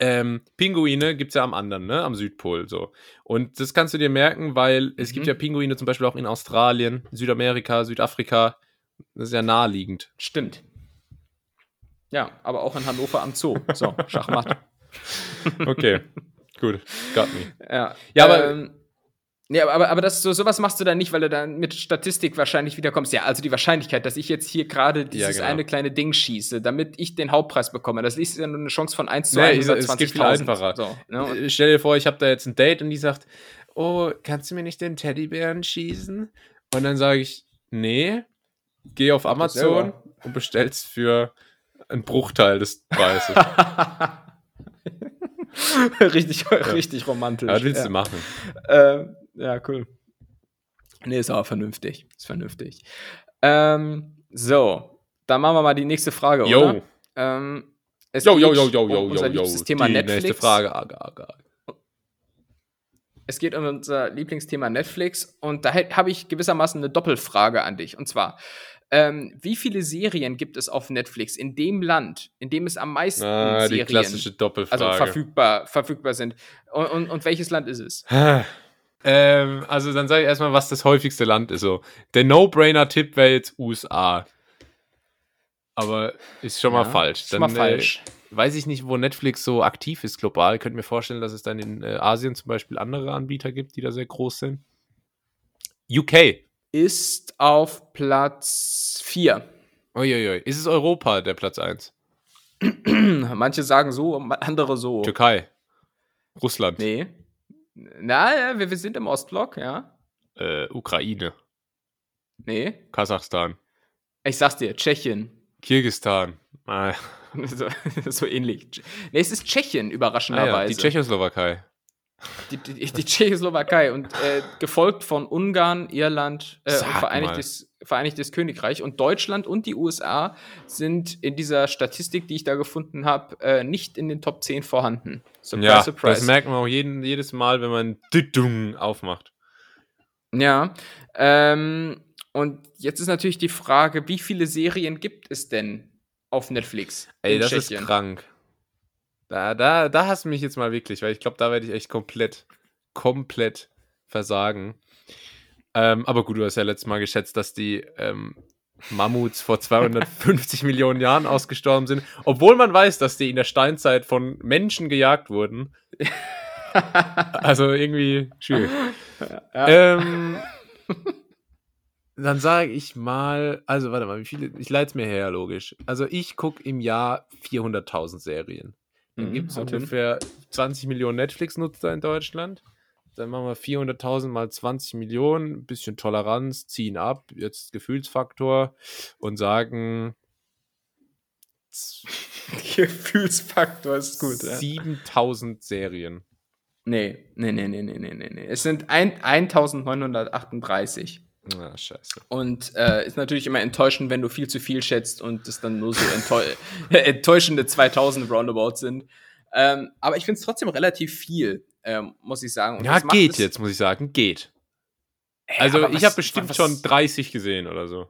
Ähm, Pinguine gibt es ja am anderen, ne? Am Südpol so. Und das kannst du dir merken, weil es Mhm. gibt ja Pinguine zum Beispiel auch in Australien, Südamerika, Südafrika. Das ist ja naheliegend. Stimmt. Ja, aber auch in Hannover am Zoo. So, Schachmatt. Okay, gut, got me. Ja, Ja, aber- Ähm, ja, aber, aber das, so, sowas machst du dann nicht, weil du dann mit Statistik wahrscheinlich wieder kommst. Ja, also die Wahrscheinlichkeit, dass ich jetzt hier gerade dieses genau. eine kleine Ding schieße, damit ich den Hauptpreis bekomme, das ist ja nur eine Chance von 1 zu Nee, 120.000. es geht viel einfacher. So, ne? Äh, Stell dir vor, ich habe da jetzt ein Date und die sagt, oh, kannst du mir nicht den Teddybären schießen? Und dann sage ich, nee, geh auf Amazon und bestellst für einen Bruchteil des Preises. richtig, richtig romantisch. Ja, was willst ja. du machen? Ähm, ja, cool. Nee, ist aber vernünftig. Ist vernünftig. Ähm, so, dann machen wir mal die nächste Frage, Yo. oder? Ähm, es Jo, jo, geht jo, jo, um unser liebstes Thema Die Netflix. nächste Frage. Aga, aga. Es geht um unser Lieblingsthema Netflix und da habe ich gewissermaßen eine Doppelfrage an dich. Und zwar, ähm, wie viele Serien gibt es auf Netflix in dem Land, in dem es am meisten Ah, Serien klassische Doppelfrage. also verfügbar, verfügbar sind? Und, und, und welches Land ist es? ähm, also dann sage ich erstmal, was das häufigste Land ist. So. Der No-Brainer-Tipp wäre jetzt USA. Aber ist schon mal Ja, falsch. Ist schon mal falsch. Äh, weiß ich nicht, wo Netflix so aktiv ist global. Ich könnte mir vorstellen, dass es dann in äh, Asien zum Beispiel andere Anbieter gibt, die da sehr groß sind. UK. Ist auf Platz 4. Uiuiui. Ist es Europa, der Platz 1? Manche sagen so, andere so. Türkei. Russland. Nee. Na, ja, wir, wir sind im Ostblock, ja. Äh, Ukraine. Nee. Kasachstan. Ich sag's dir, Tschechien. Kirgistan. Ah, so, so ähnlich. Nee, es ist Tschechien, ah ja, überraschenderweise. die Tschechoslowakei. Die, die, die Tschechoslowakei und äh, gefolgt von Ungarn, Irland äh, und Vereinigtes, Vereinigtes Königreich und Deutschland und die USA sind in dieser Statistik, die ich da gefunden habe, äh, nicht in den Top 10 vorhanden. Surprise, ja, surprise. das merkt man auch jeden, jedes Mal, wenn man Düdung aufmacht. Ja. Ähm, und jetzt ist natürlich die Frage, wie viele Serien gibt es denn auf Netflix? Ey, das Tschechien? ist krank. Da, da, da hast du mich jetzt mal wirklich, weil ich glaube, da werde ich echt komplett, komplett versagen. Ähm, aber gut, du hast ja letztes Mal geschätzt, dass die ähm, Mammuts vor 250 Millionen Jahren ausgestorben sind, obwohl man weiß, dass die in der Steinzeit von Menschen gejagt wurden. also irgendwie schwierig. Ja. Ähm, dann sage ich mal, also warte mal, wie viele, ich leite es mir her, logisch. Also ich gucke im Jahr 400.000 Serien. Dann mhm, gibt es ungefähr 20 Millionen Netflix-Nutzer in Deutschland. Dann machen wir 400.000 mal 20 Millionen, bisschen Toleranz, ziehen ab, jetzt Gefühlsfaktor und sagen. Gefühlsfaktor ist gut. 7000 Serien. Nee, nee, nee, nee, nee, nee, nee. Es sind ein, 1938. Ah, scheiße. Und äh, ist natürlich immer enttäuschend, wenn du viel zu viel schätzt und es dann nur so enttäu enttäuschende 2000 Roundabout sind. Ähm, aber ich finde es trotzdem relativ viel, ähm, muss ich sagen. Und ja, geht jetzt, muss ich sagen. Geht. Ey, also, ich habe bestimmt was, schon 30 gesehen oder so.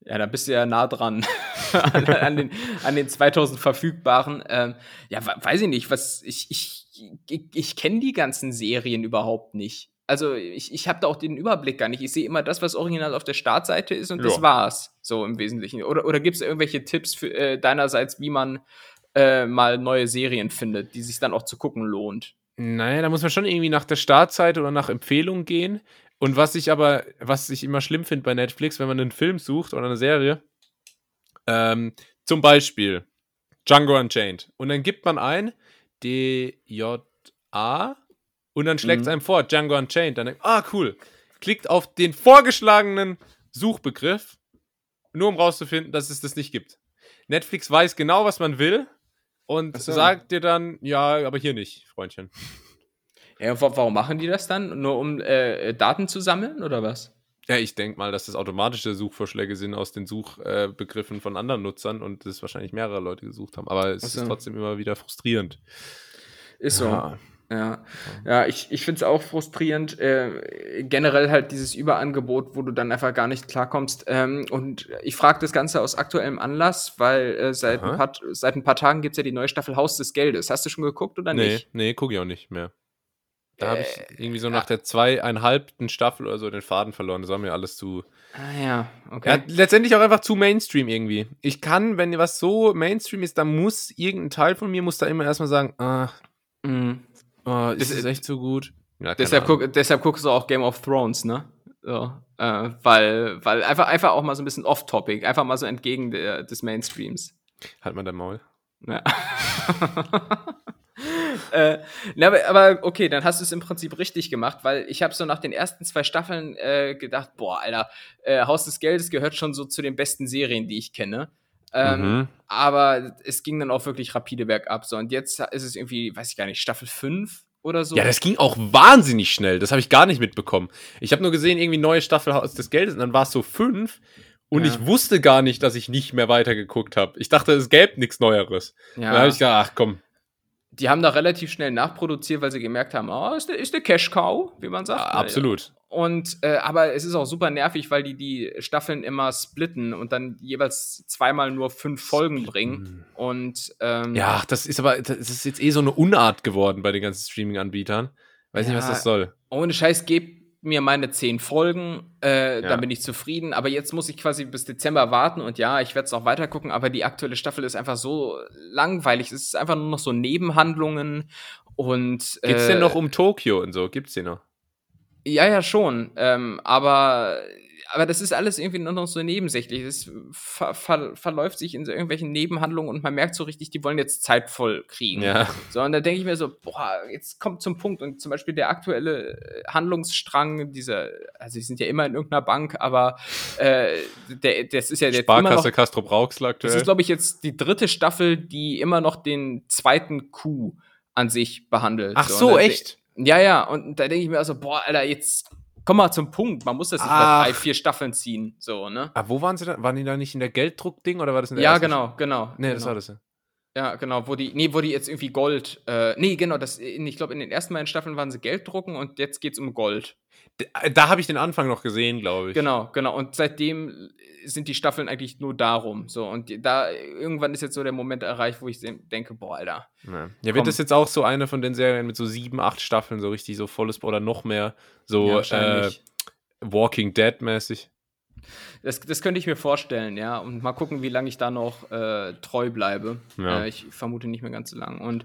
Ja, da bist du ja nah dran an, an, den, an den 2000 verfügbaren. Ähm, ja, weiß ich nicht, was ich, ich, ich, ich kenne die ganzen Serien überhaupt nicht also ich, ich habe da auch den Überblick gar nicht. Ich sehe immer das, was original auf der Startseite ist und ja. das war's. So im Wesentlichen. Oder, oder gibt es irgendwelche Tipps für, äh, deinerseits, wie man äh, mal neue Serien findet, die sich dann auch zu gucken lohnt? Naja, da muss man schon irgendwie nach der Startseite oder nach Empfehlungen gehen. Und was ich aber, was ich immer schlimm finde bei Netflix, wenn man einen Film sucht oder eine Serie, ähm, zum Beispiel Django Unchained. Und dann gibt man ein D-J-A und dann schlägt es mhm. einem vor, Django Unchained. Dann denkt, ah, cool. Klickt auf den vorgeschlagenen Suchbegriff, nur um rauszufinden, dass es das nicht gibt. Netflix weiß genau, was man will und so. sagt dir dann, ja, aber hier nicht, Freundchen. Ja, warum machen die das dann? Nur um äh, Daten zu sammeln oder was? Ja, ich denke mal, dass das automatische Suchvorschläge sind aus den Suchbegriffen äh, von anderen Nutzern und das wahrscheinlich mehrere Leute gesucht haben. Aber es so. ist trotzdem immer wieder frustrierend. Ist so. Ja. Ja, ja, ich, ich finde es auch frustrierend, äh, generell halt dieses Überangebot, wo du dann einfach gar nicht klarkommst. Ähm, und ich frage das Ganze aus aktuellem Anlass, weil äh, seit, ein paar, seit ein paar Tagen gibt es ja die neue Staffel Haus des Geldes. Hast du schon geguckt oder nee, nicht? Nee, gucke ich auch nicht mehr. Da habe ich äh, irgendwie so nach der zweieinhalbten Staffel oder so den Faden verloren. Das war mir alles zu. Ah ja, okay. Ja, letztendlich auch einfach zu Mainstream irgendwie. Ich kann, wenn was so Mainstream ist, dann muss irgendein Teil von mir muss da immer erstmal sagen, ah, mh, Oh, ist das echt so gut. Ja, deshalb, guck, deshalb guckst du auch Game of Thrones, ne? So, äh, weil, weil einfach, einfach auch mal so ein bisschen off-topic, einfach mal so entgegen der, des Mainstreams. Halt mal dein Maul. Ja. äh, na, aber, aber, okay, dann hast du es im Prinzip richtig gemacht, weil ich habe so nach den ersten zwei Staffeln äh, gedacht, boah, Alter, äh, Haus des Geldes gehört schon so zu den besten Serien, die ich kenne. Ähm, mhm. Aber es ging dann auch wirklich rapide bergab. So. Und jetzt ist es irgendwie, weiß ich gar nicht, Staffel 5 oder so. Ja, das ging auch wahnsinnig schnell. Das habe ich gar nicht mitbekommen. Ich habe nur gesehen, irgendwie neue Staffel Haus des Geldes und dann war es so 5. Und ja. ich wusste gar nicht, dass ich nicht mehr weitergeguckt habe. Ich dachte, es gäbe nichts Neueres. Ja. Dann habe ich gedacht, ach komm, die haben da relativ schnell nachproduziert, weil sie gemerkt haben, oh, ist eine, eine Cash-Cow, wie man sagt. Ja, absolut. Und, äh, aber es ist auch super nervig, weil die die Staffeln immer splitten und dann jeweils zweimal nur fünf Folgen bringen. Und, ähm, ja, das ist aber, das ist jetzt eh so eine Unart geworden bei den ganzen Streaming-Anbietern. Weiß ja, nicht, was das soll. Ohne Scheiß, gebt mir meine zehn Folgen, äh, ja. dann bin ich zufrieden. Aber jetzt muss ich quasi bis Dezember warten und ja, ich werde es auch weiter gucken, aber die aktuelle Staffel ist einfach so langweilig. Es ist einfach nur noch so Nebenhandlungen und. Äh, Geht's denn noch um Tokio und so? Gibt's die noch? Ja, ja, schon. Ähm, aber aber das ist alles irgendwie nur noch so nebensächlich. Es ver ver verläuft sich in so irgendwelchen Nebenhandlungen und man merkt so richtig, die wollen jetzt Zeit voll kriegen. Ja. So, und da denke ich mir so, boah, jetzt kommt zum Punkt. Und zum Beispiel der aktuelle äh, Handlungsstrang dieser, also die sind ja immer in irgendeiner Bank, aber äh, der, das ist ja der Sparkasse Castro Brauxel aktuell. Das ist, glaube ich, jetzt die dritte Staffel, die immer noch den zweiten Coup an sich behandelt. Ach so, so echt? Ja, ja, und da denke ich mir also, boah, Alter, jetzt komm mal zum Punkt. Man muss das nicht bei drei, vier Staffeln ziehen. So, ne? Ah, wo waren sie da? Waren die da nicht in der Gelddruck-Ding oder war das in der Ja, genau, genau. Nee, genau. das war das ja. Ja, genau, wo die, nee, wo die jetzt irgendwie Gold, äh, nee, genau, das, ich glaube, in den ersten beiden Staffeln waren sie Geld drucken und jetzt geht es um Gold. Da, da habe ich den Anfang noch gesehen, glaube ich. Genau, genau. Und seitdem sind die Staffeln eigentlich nur darum. So, und da irgendwann ist jetzt so der Moment erreicht, wo ich denke, boah, Alter. Ja, ja wird das jetzt auch so eine von den Serien mit so sieben, acht Staffeln, so richtig so volles oder noch mehr, so ja, äh, Walking Dead-mäßig? Das, das könnte ich mir vorstellen, ja. Und mal gucken, wie lange ich da noch äh, treu bleibe. Ja. Äh, ich vermute nicht mehr ganz so lang. Und,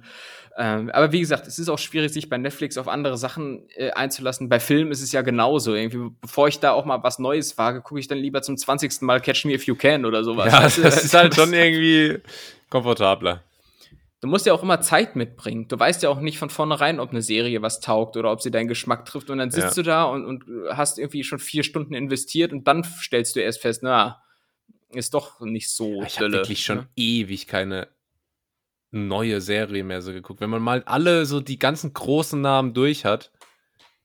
ähm, aber wie gesagt, es ist auch schwierig, sich bei Netflix auf andere Sachen äh, einzulassen. Bei Filmen ist es ja genauso. Irgendwie, bevor ich da auch mal was Neues wage, gucke ich dann lieber zum 20. Mal Catch Me If You Can oder sowas. Ja, das, das ist halt schon irgendwie komfortabler du musst ja auch immer Zeit mitbringen. Du weißt ja auch nicht von vornherein, ob eine Serie was taugt oder ob sie deinen Geschmack trifft. Und dann sitzt ja. du da und, und hast irgendwie schon vier Stunden investiert und dann stellst du erst fest, na, ist doch nicht so Ich habe wirklich schon ne? ewig keine neue Serie mehr so geguckt. Wenn man mal alle so die ganzen großen Namen durch hat,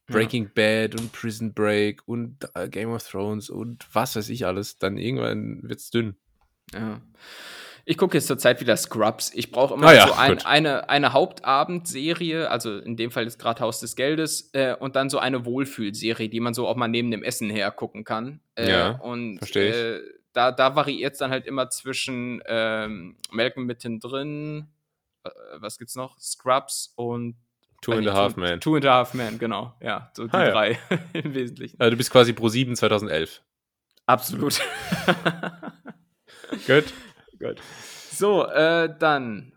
Breaking ja. Bad und Prison Break und äh, Game of Thrones und was weiß ich alles, dann irgendwann wird's dünn. Ja. Ich gucke jetzt zurzeit wieder Scrubs. Ich brauche immer ah, ja, so ein, eine, eine Hauptabendserie, also in dem Fall ist gerade Haus des Geldes, äh, und dann so eine Wohlfühlserie, die man so auch mal neben dem Essen her gucken kann. Äh, ja, und äh, da, da variiert es dann halt immer zwischen ähm, Malcolm mittendrin, äh, was gibt's noch? Scrubs und Two and a Half Man. Two and a Half Man, genau. Ja, so die ah, drei ja. im Wesentlichen. Also du bist quasi pro 7 2011. Absolut. Gut. Gut. So, äh, dann.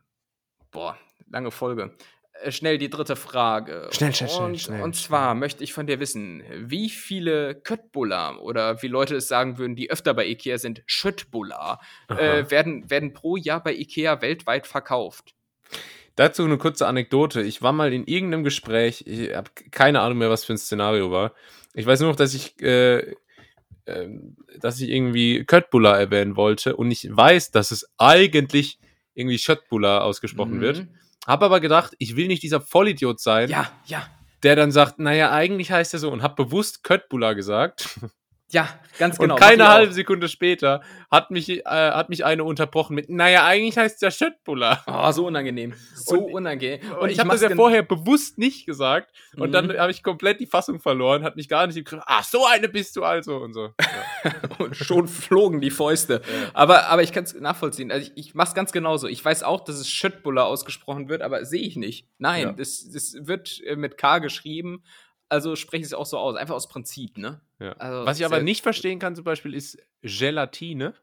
Boah, lange Folge. Äh, schnell die dritte Frage. Schnell, schnell, schnell. Und, schnell, und zwar möchte ich von dir wissen, wie viele Köttbullar oder wie Leute es sagen würden, die öfter bei Ikea sind, Schöttbullar, äh, werden, werden pro Jahr bei Ikea weltweit verkauft? Dazu eine kurze Anekdote. Ich war mal in irgendeinem Gespräch, ich habe keine Ahnung mehr, was für ein Szenario war. Ich weiß nur noch, dass ich äh, dass ich irgendwie Köttbullar erwähnen wollte und ich weiß, dass es eigentlich irgendwie Schöttbullar ausgesprochen mhm. wird. Hab aber gedacht, ich will nicht dieser Vollidiot sein. Ja, ja. Der dann sagt, naja, eigentlich heißt er so und hab bewusst Köttbullar gesagt. Ja, ganz genau. Und keine halbe Sekunde später hat mich, äh, hat mich eine unterbrochen mit, naja, eigentlich heißt es ja Schöttbuller. Oh, so unangenehm. So und, unangenehm. Und, und ich, ich habe das ja vorher bewusst nicht gesagt. Mhm. Und dann mhm. habe ich komplett die Fassung verloren, hat mich gar nicht im Ach, so eine bist du also und so. Ja. und schon flogen die Fäuste. Ja. Aber, aber ich kann es nachvollziehen. Also ich, ich mache es ganz genauso. Ich weiß auch, dass es Schöttbuller ausgesprochen wird, aber sehe ich nicht. Nein, ja. das, das wird äh, mit K geschrieben also spreche ich es auch so aus, einfach aus Prinzip, ne? Ja. Also, Was ich aber nicht verstehen kann, zum Beispiel, ist Gelatine.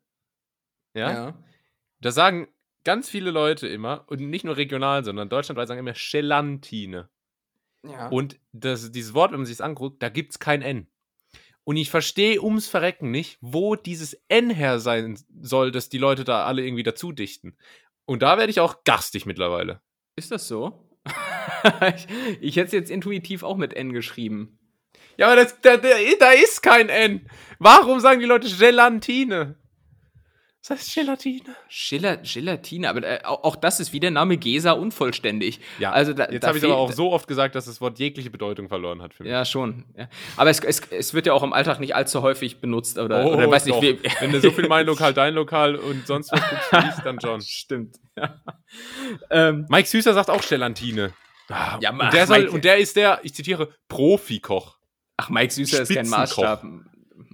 Ja? ja. Da sagen ganz viele Leute immer, und nicht nur regional, sondern deutschlandweit sagen immer Gelantine. Ja. Und das, dieses Wort, wenn man sich das anguckt, da gibt es kein N. Und ich verstehe ums Verrecken nicht, wo dieses N her sein soll, dass die Leute da alle irgendwie dazu dichten. Und da werde ich auch gastig mittlerweile. Ist das so? ich, ich hätte es jetzt intuitiv auch mit N geschrieben. Ja, aber das, da, da ist kein N. Warum sagen die Leute Gelatine? Das heißt Gelatine. Gel Gelatine, aber äh, auch das ist wie der Name Gesa unvollständig. Ja, also da, jetzt habe ich aber auch so oft gesagt, dass das Wort jegliche Bedeutung verloren hat für mich. Ja, schon. Ja. Aber es, es, es, wird ja auch im Alltag nicht allzu häufig benutzt. Oder, oh, oder weiß nicht, wie, Wenn du so viel mein Lokal, dein Lokal und sonst was guckst, dann schon. Stimmt. Ja. Ähm, Mike Süßer sagt auch Gelantine. Ah, ja, und, der soll, und der ist der, ich zitiere, Profikoch. Ach, Mike Süßer ist kein Maßstab.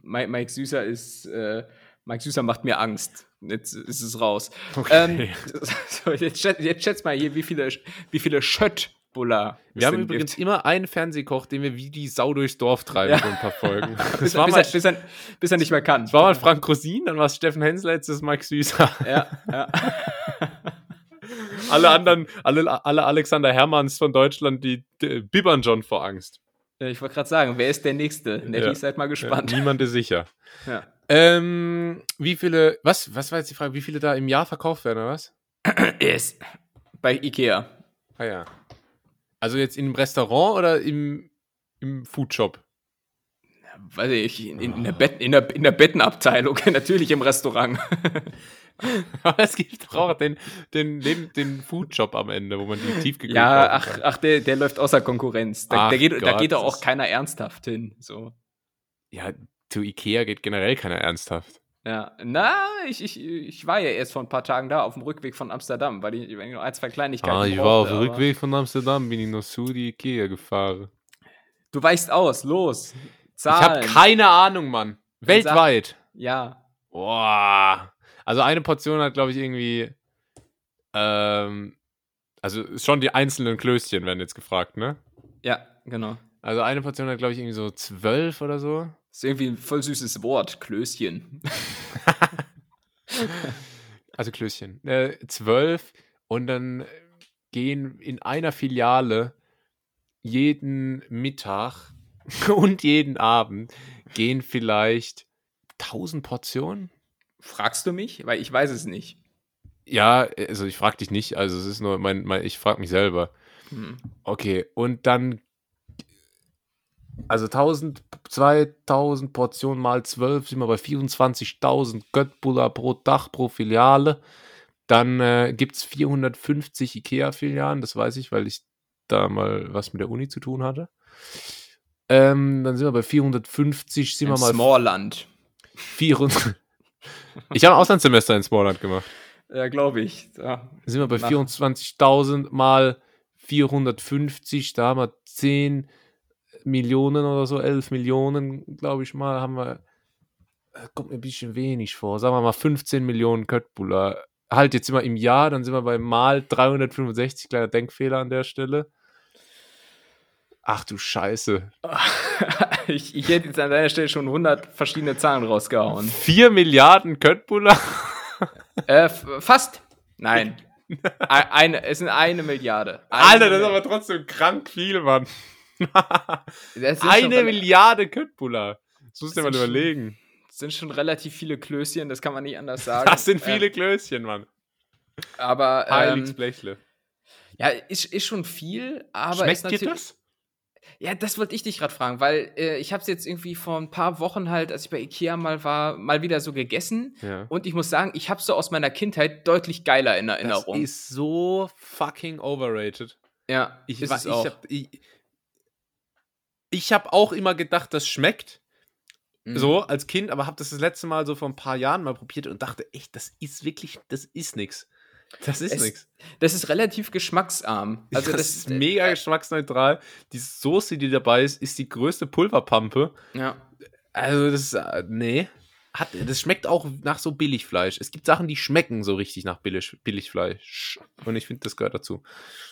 Mike, Mike Süßer ist. Äh, Mike Süßer macht mir Angst. Jetzt ist es raus. Okay. Ähm, so, jetzt, jetzt schätzt mal hier, wie viele, wie viele Schöttbuller Wir haben übrigens gibt. immer einen Fernsehkoch, den wir wie die Sau durchs Dorf treiben ja. in ein paar Folgen. bis, war bis, mal, er, bis, er, bis, er, nicht mehr kann. Es war mal Frank Rosin, dann war es Steffen Hensler, jetzt ist Mike Süßer. Ja, ja. alle anderen, alle, alle Alexander Hermanns von Deutschland, die, die bibbern schon vor Angst. Ich wollte gerade sagen, wer ist der Nächste? Nettie, ja. seid mal gespannt. Ja, niemand ist sicher. Ja. Ähm, wie viele, was, was war jetzt die Frage, wie viele da im Jahr verkauft werden, oder was? Yes. Bei Ikea. Ah ja. Also jetzt im Restaurant oder im, im Foodshop? Weiß ich, in, in, der, Bett, in, der, in der Bettenabteilung, natürlich im Restaurant. Aber es gibt doch auch den, den, den, den Foodshop am Ende, wo man die tiefgekühlt Ja, ach, ach der, der läuft außer Konkurrenz. Da, der geht, Gott, da geht doch auch keiner ernsthaft hin. So. Ja, zu Ikea geht generell keiner ernsthaft. Ja, na, ich, ich, ich war ja erst vor ein paar Tagen da auf dem Rückweg von Amsterdam, weil ich, ich noch ein, zwei Kleinigkeiten Ah, ich war auf dem Rückweg von Amsterdam, bin ich noch zu die Ikea gefahren. Du weichst aus, los. Zahlen. Ich habe keine Ahnung, Mann. Weltweit. Ja. Boah. Also eine Portion hat, glaube ich, irgendwie. Ähm, also schon die einzelnen Klößchen werden jetzt gefragt, ne? Ja, genau. Also eine Portion hat, glaube ich, irgendwie so zwölf oder so. Das ist irgendwie ein voll süßes Wort, Klößchen. also Klößchen. Äh, zwölf und dann gehen in einer Filiale jeden Mittag und jeden Abend gehen vielleicht 1000 Portionen. Fragst du mich? Weil ich weiß es nicht. Ja, also ich frag dich nicht, also es ist nur mein, mein ich frag mich selber. Hm. Okay, und dann also 1000, 2000 Portionen mal 12 sind wir bei 24.000 Göttbuller pro Dach pro Filiale. Dann äh, gibt es 450 IKEA-Filialen, das weiß ich, weil ich da mal was mit der Uni zu tun hatte. Ähm, dann sind wir bei 450, sind Ein wir mal. Smallland. 400. ich habe ein Auslandssemester in Smallland gemacht. Ja, glaube ich. Ja. Sind wir bei 24.000 mal 450, da haben wir 10 Millionen oder so, 11 Millionen, glaube ich mal, haben wir. Äh, kommt mir ein bisschen wenig vor. Sagen wir mal 15 Millionen Köttbullar. Halt, jetzt sind wir im Jahr, dann sind wir bei mal 365, kleiner Denkfehler an der Stelle. Ach du Scheiße. ich, ich, hätte jetzt an deiner Stelle schon 100 verschiedene Zahlen rausgehauen. 4 Milliarden Köttbullar? äh, fast. Nein. eine, es sind eine Milliarde. Eine Alter, das ist aber trotzdem krank viel, Mann. eine Milliarde Köttbullar. Das musst du dir mal überlegen. Das sind schon relativ viele Klößchen, das kann man nicht anders sagen. Das sind viele ähm, Klößchen, Mann. Aber. Ähm, Blechle. Ja, ist, ist schon viel, aber. Schmeckt dir das? Ja, das wollte ich dich gerade fragen, weil äh, ich habe es jetzt irgendwie vor ein paar Wochen halt, als ich bei Ikea mal war, mal wieder so gegessen. Ja. Und ich muss sagen, ich habe so aus meiner Kindheit deutlich geiler in Erinnerung. Das ist so fucking overrated. Ja, ich, ist ich habe ich, ich hab auch immer gedacht, das schmeckt. Mhm. So als Kind, aber habe das das letzte Mal so vor ein paar Jahren mal probiert und dachte, echt, das ist wirklich, das ist nichts. Das ist nichts. Das ist relativ geschmacksarm. Also das, das ist mega äh, geschmacksneutral. Die Soße, die dabei ist, ist die größte Pulverpampe. Ja. Also das ist, äh, nee. Hat, das schmeckt auch nach so Billigfleisch. Es gibt Sachen, die schmecken so richtig nach Billig, Billigfleisch. Und ich finde, das gehört dazu.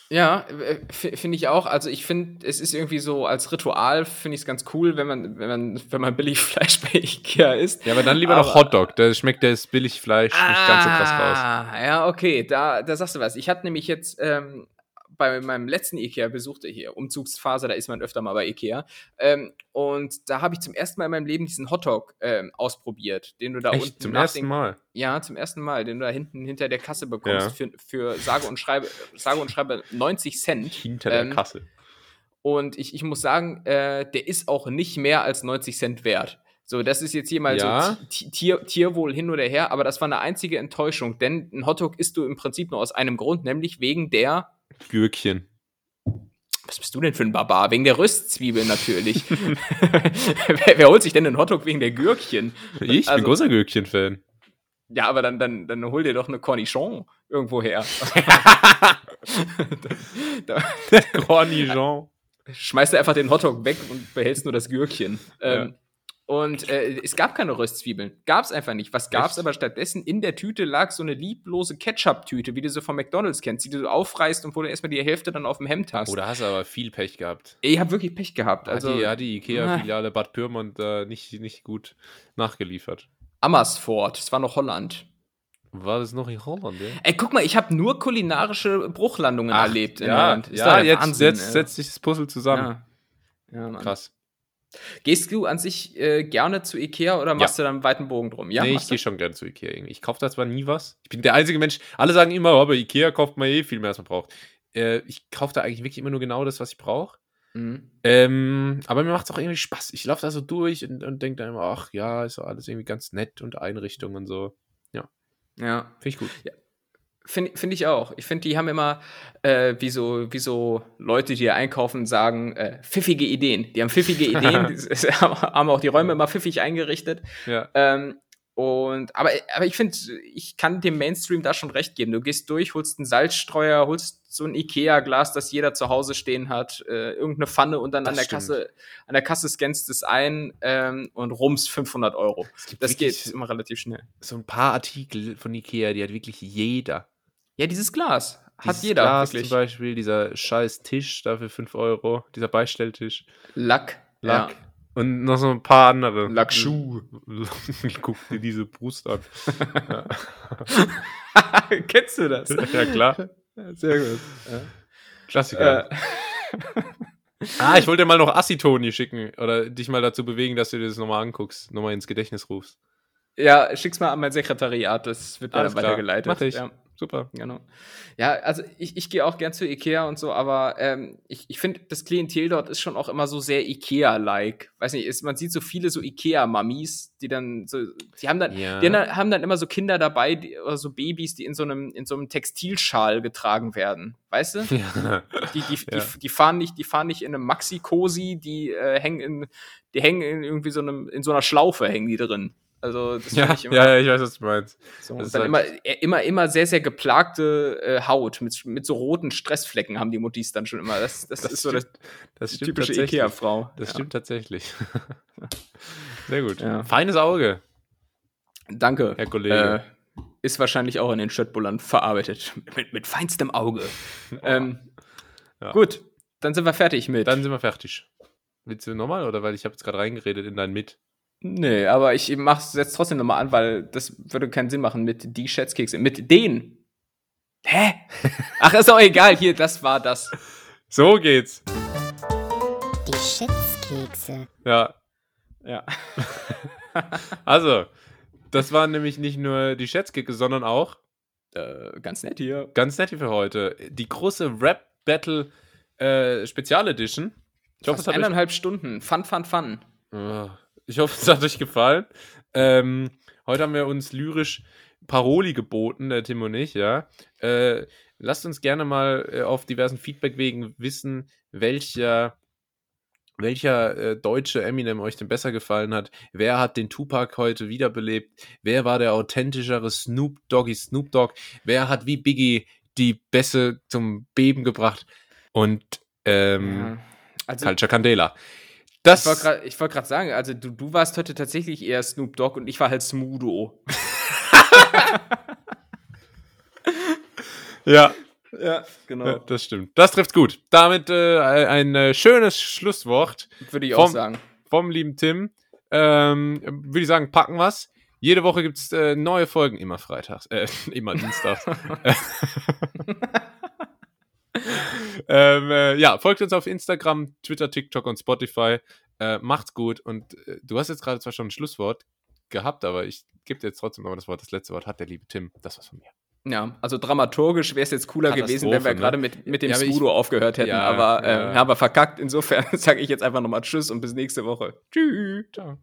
Ja, äh, finde ich auch. Also ich finde, es ist irgendwie so als Ritual finde ich es ganz cool, wenn man wenn man wenn man Billigfleisch bei Ikea isst. Ja, aber dann lieber aber, noch Hotdog. Da schmeckt das Billigfleisch ah, nicht ganz so krass raus. Ah, ja, okay, da da sagst du was. Ich hatte nämlich jetzt ähm, bei meinem letzten Ikea-Besuch, hier Umzugsphase, da ist man öfter mal bei Ikea. Ähm, und da habe ich zum ersten Mal in meinem Leben diesen Hotdog ähm, ausprobiert, den du da Echt? unten zum ersten Mal. Ja, zum ersten Mal, den du da hinten hinter der Kasse bekommst ja. für, für sage und schreibe sage und schreibe 90 Cent. Hinter der ähm, Kasse. Und ich, ich muss sagen, äh, der ist auch nicht mehr als 90 Cent wert. So, das ist jetzt hier mal ja. so Tier, Tierwohl hin oder her, aber das war eine einzige Enttäuschung, denn ein Hotdog isst du im Prinzip nur aus einem Grund, nämlich wegen der Gürkchen. Was bist du denn für ein Barbar? Wegen der Röstzwiebeln natürlich. wer, wer, holt sich denn einen Hotdog wegen der Gürkchen? Ich also, bin großer Gürkchen-Fan. Ja, aber dann, dann, dann hol dir doch eine Cornichon irgendwo her. Cornichon. Schmeißt du einfach den Hotdog weg und behältst nur das Gürkchen. Ja. Und äh, es gab keine Röstzwiebeln. Gab es einfach nicht. Was gab es aber stattdessen? In der Tüte lag so eine lieblose Ketchup-Tüte, wie du sie von McDonalds kennst, die du so aufreißt und wo du erstmal die Hälfte dann auf dem Hemd hast. Oder hast du aber viel Pech gehabt. Ich habe wirklich Pech gehabt. Also, hat die, hat die Ikea-Filiale Bad Pyrmont äh, nicht, nicht gut nachgeliefert. Amersfoort, das war noch Holland. War das noch in Holland, ja? Ey, guck mal, ich habe nur kulinarische Bruchlandungen Ach, erlebt in ja, Holland. Ist ja, jetzt, Wahnsinn, jetzt setzt sich das Puzzle zusammen. Ja. ja Krass. Gehst du an sich äh, gerne zu Ikea oder machst ja. du dann einen weiten Bogen drum? Ja, nee, ich gehe schon gerne zu Ikea. Ich kaufe da zwar nie was. Ich bin der einzige Mensch, alle sagen immer, oh, bei Ikea kauft man eh viel mehr, als man braucht. Äh, ich kaufe da eigentlich wirklich immer nur genau das, was ich brauche. Mhm. Ähm, aber mir macht es auch irgendwie Spaß. Ich laufe da so durch und, und denke dann immer, ach ja, ist doch alles irgendwie ganz nett und Einrichtungen und so. Ja. Ja. Finde ich gut. Ja. Finde find ich auch. Ich finde, die haben immer, äh, wie, so, wie so Leute, die hier einkaufen, sagen, äh, pfiffige Ideen. Die haben pfiffige Ideen, die haben auch die Räume immer pfiffig eingerichtet. Ja. Ähm, Und, aber, aber ich finde, ich kann dem Mainstream da schon recht geben. Du gehst durch, holst einen Salzstreuer, holst so ein Ikea-Glas, das jeder zu Hause stehen hat, äh, irgendeine Pfanne und dann an der Kasse, an der Kasse scannst es ein ähm, und rums 500 Euro. Das geht immer relativ schnell. So ein paar Artikel von Ikea, die hat wirklich jeder. Ja, dieses Glas hat Dieses jeder Glas wirklich. zum Beispiel, dieser scheiß Tisch dafür 5 Euro, dieser Beistelltisch. Lack. Lack. Und noch so ein paar andere. Lackschuh. Guck dir diese Brust an. Kennst du das? ja, klar. Sehr gut. Klassiker. Äh, Ah, ich wollte dir mal noch Assitoni schicken oder dich mal dazu bewegen, dass du dir das nochmal anguckst, nochmal ins Gedächtnis rufst. ja, schick's mal an mein Sekretariat, das wird dann weitergeleitet. Mach ich. Ja. Super. Genau. Ja, also ich, ich gehe auch gern zu Ikea und so, aber ähm, ich, ich finde, das Klientel dort ist schon auch immer so sehr Ikea-like. Weiß nicht, ist, man sieht so viele so Ikea-Mamis, die dann so, die haben dann, Ja. die haben dann, haben dann immer so Kinder dabei, die, oder so Babys, die in so einem, in so einem Textilschal getragen werden. Weißt du? Ja. Die, die, Ja. die, die, fahren nicht, die fahren nicht in einem Maxi-Cosi, die äh, hängen in, die hängen in irgendwie so einem, in so einer Schlaufe hängen die drin. Also das Ja, finde ich immer. ja, ich weiß, was du meinst. So, dann halt- immer, äh, immer, immer sehr, sehr geplagte äh, Haut mit, mit so roten Stressflecken haben die Muttis dann schon immer. Das, das, Das ist so das, Das typische. Ikea-Frau. Das Ja. stimmt tatsächlich. Sehr gut. Ja. Feines Auge, Danke. Herr Kollege. Äh, ist wahrscheinlich auch in den Schöttbullern verarbeitet. Mit, mit feinstem Auge. ähm, Ja. Gut, dann sind wir fertig mit. Dann sind wir fertig. Willst du nochmal oder weil ich habe jetzt gerade reingeredet in dein Mit? Nee, aber ich mach's jetzt trotzdem nochmal an, weil das würde keinen Sinn machen mit die Schätzkekse. Mit den. Hä? Ach, ist auch egal. Hier, das war das. So geht's. Die Schätzkekse. Ja. Ja. Also, das waren nämlich nicht nur die Schätzkicke, sondern auch Äh, ganz nett hier. ganz nett für heute. Die große Rap Battle äh, Spezialedition. Ich hoffe, Fast es hat eineinhalb Stunden. Fun, fun, fun. Ah, Ich hoffe, es hat euch gefallen. Ähm, heute haben wir uns lyrisch Paroli geboten, der Tim und ich, ja. Äh, lasst uns gerne mal äh, auf diversen Feedbackwegen wissen, welcher, welcher äh, deutsche Eminem euch denn besser gefallen hat. Wer hat den Tupac heute wiederbelebt? Wer war der authentischere Snoop Doggy Snoop Dogg? Wer hat wie Biggie die Bässe zum Beben gebracht? Und ähm, Ja. Also, Culture Candela. Das ich wollte gerade sagen, also du, du warst heute tatsächlich eher Snoop Dogg und ich war halt Smudo. ja, Ja, genau. Ja, das stimmt. Das trifft gut. Damit äh, ein äh, schönes Schlusswort Würde ich auch Vom- sagen. vom lieben Tim. Ähm, Würde ich sagen, packen was. Jede Woche gibt es äh, neue Folgen, immer freitags, äh, immer dienstags. ähm, äh, ja, folgt uns auf Instagram, Twitter, TikTok und Spotify. Äh, macht's gut. Und äh, du hast jetzt gerade zwar schon ein Schlusswort gehabt, aber ich gebe dir jetzt trotzdem noch das Wort. Das letzte Wort hat der liebe Tim. Das war's von mir. Ja, also dramaturgisch wäre es jetzt cooler gewesen, wenn wir ne? gerade mit, mit dem Ja, aber ich- aufgehört hätten, Ja, aber äh, ja. haben wir verkackt. Insofern sage ich jetzt einfach nochmal Tschüss und bis nächste Woche. Tschüss. Ciao.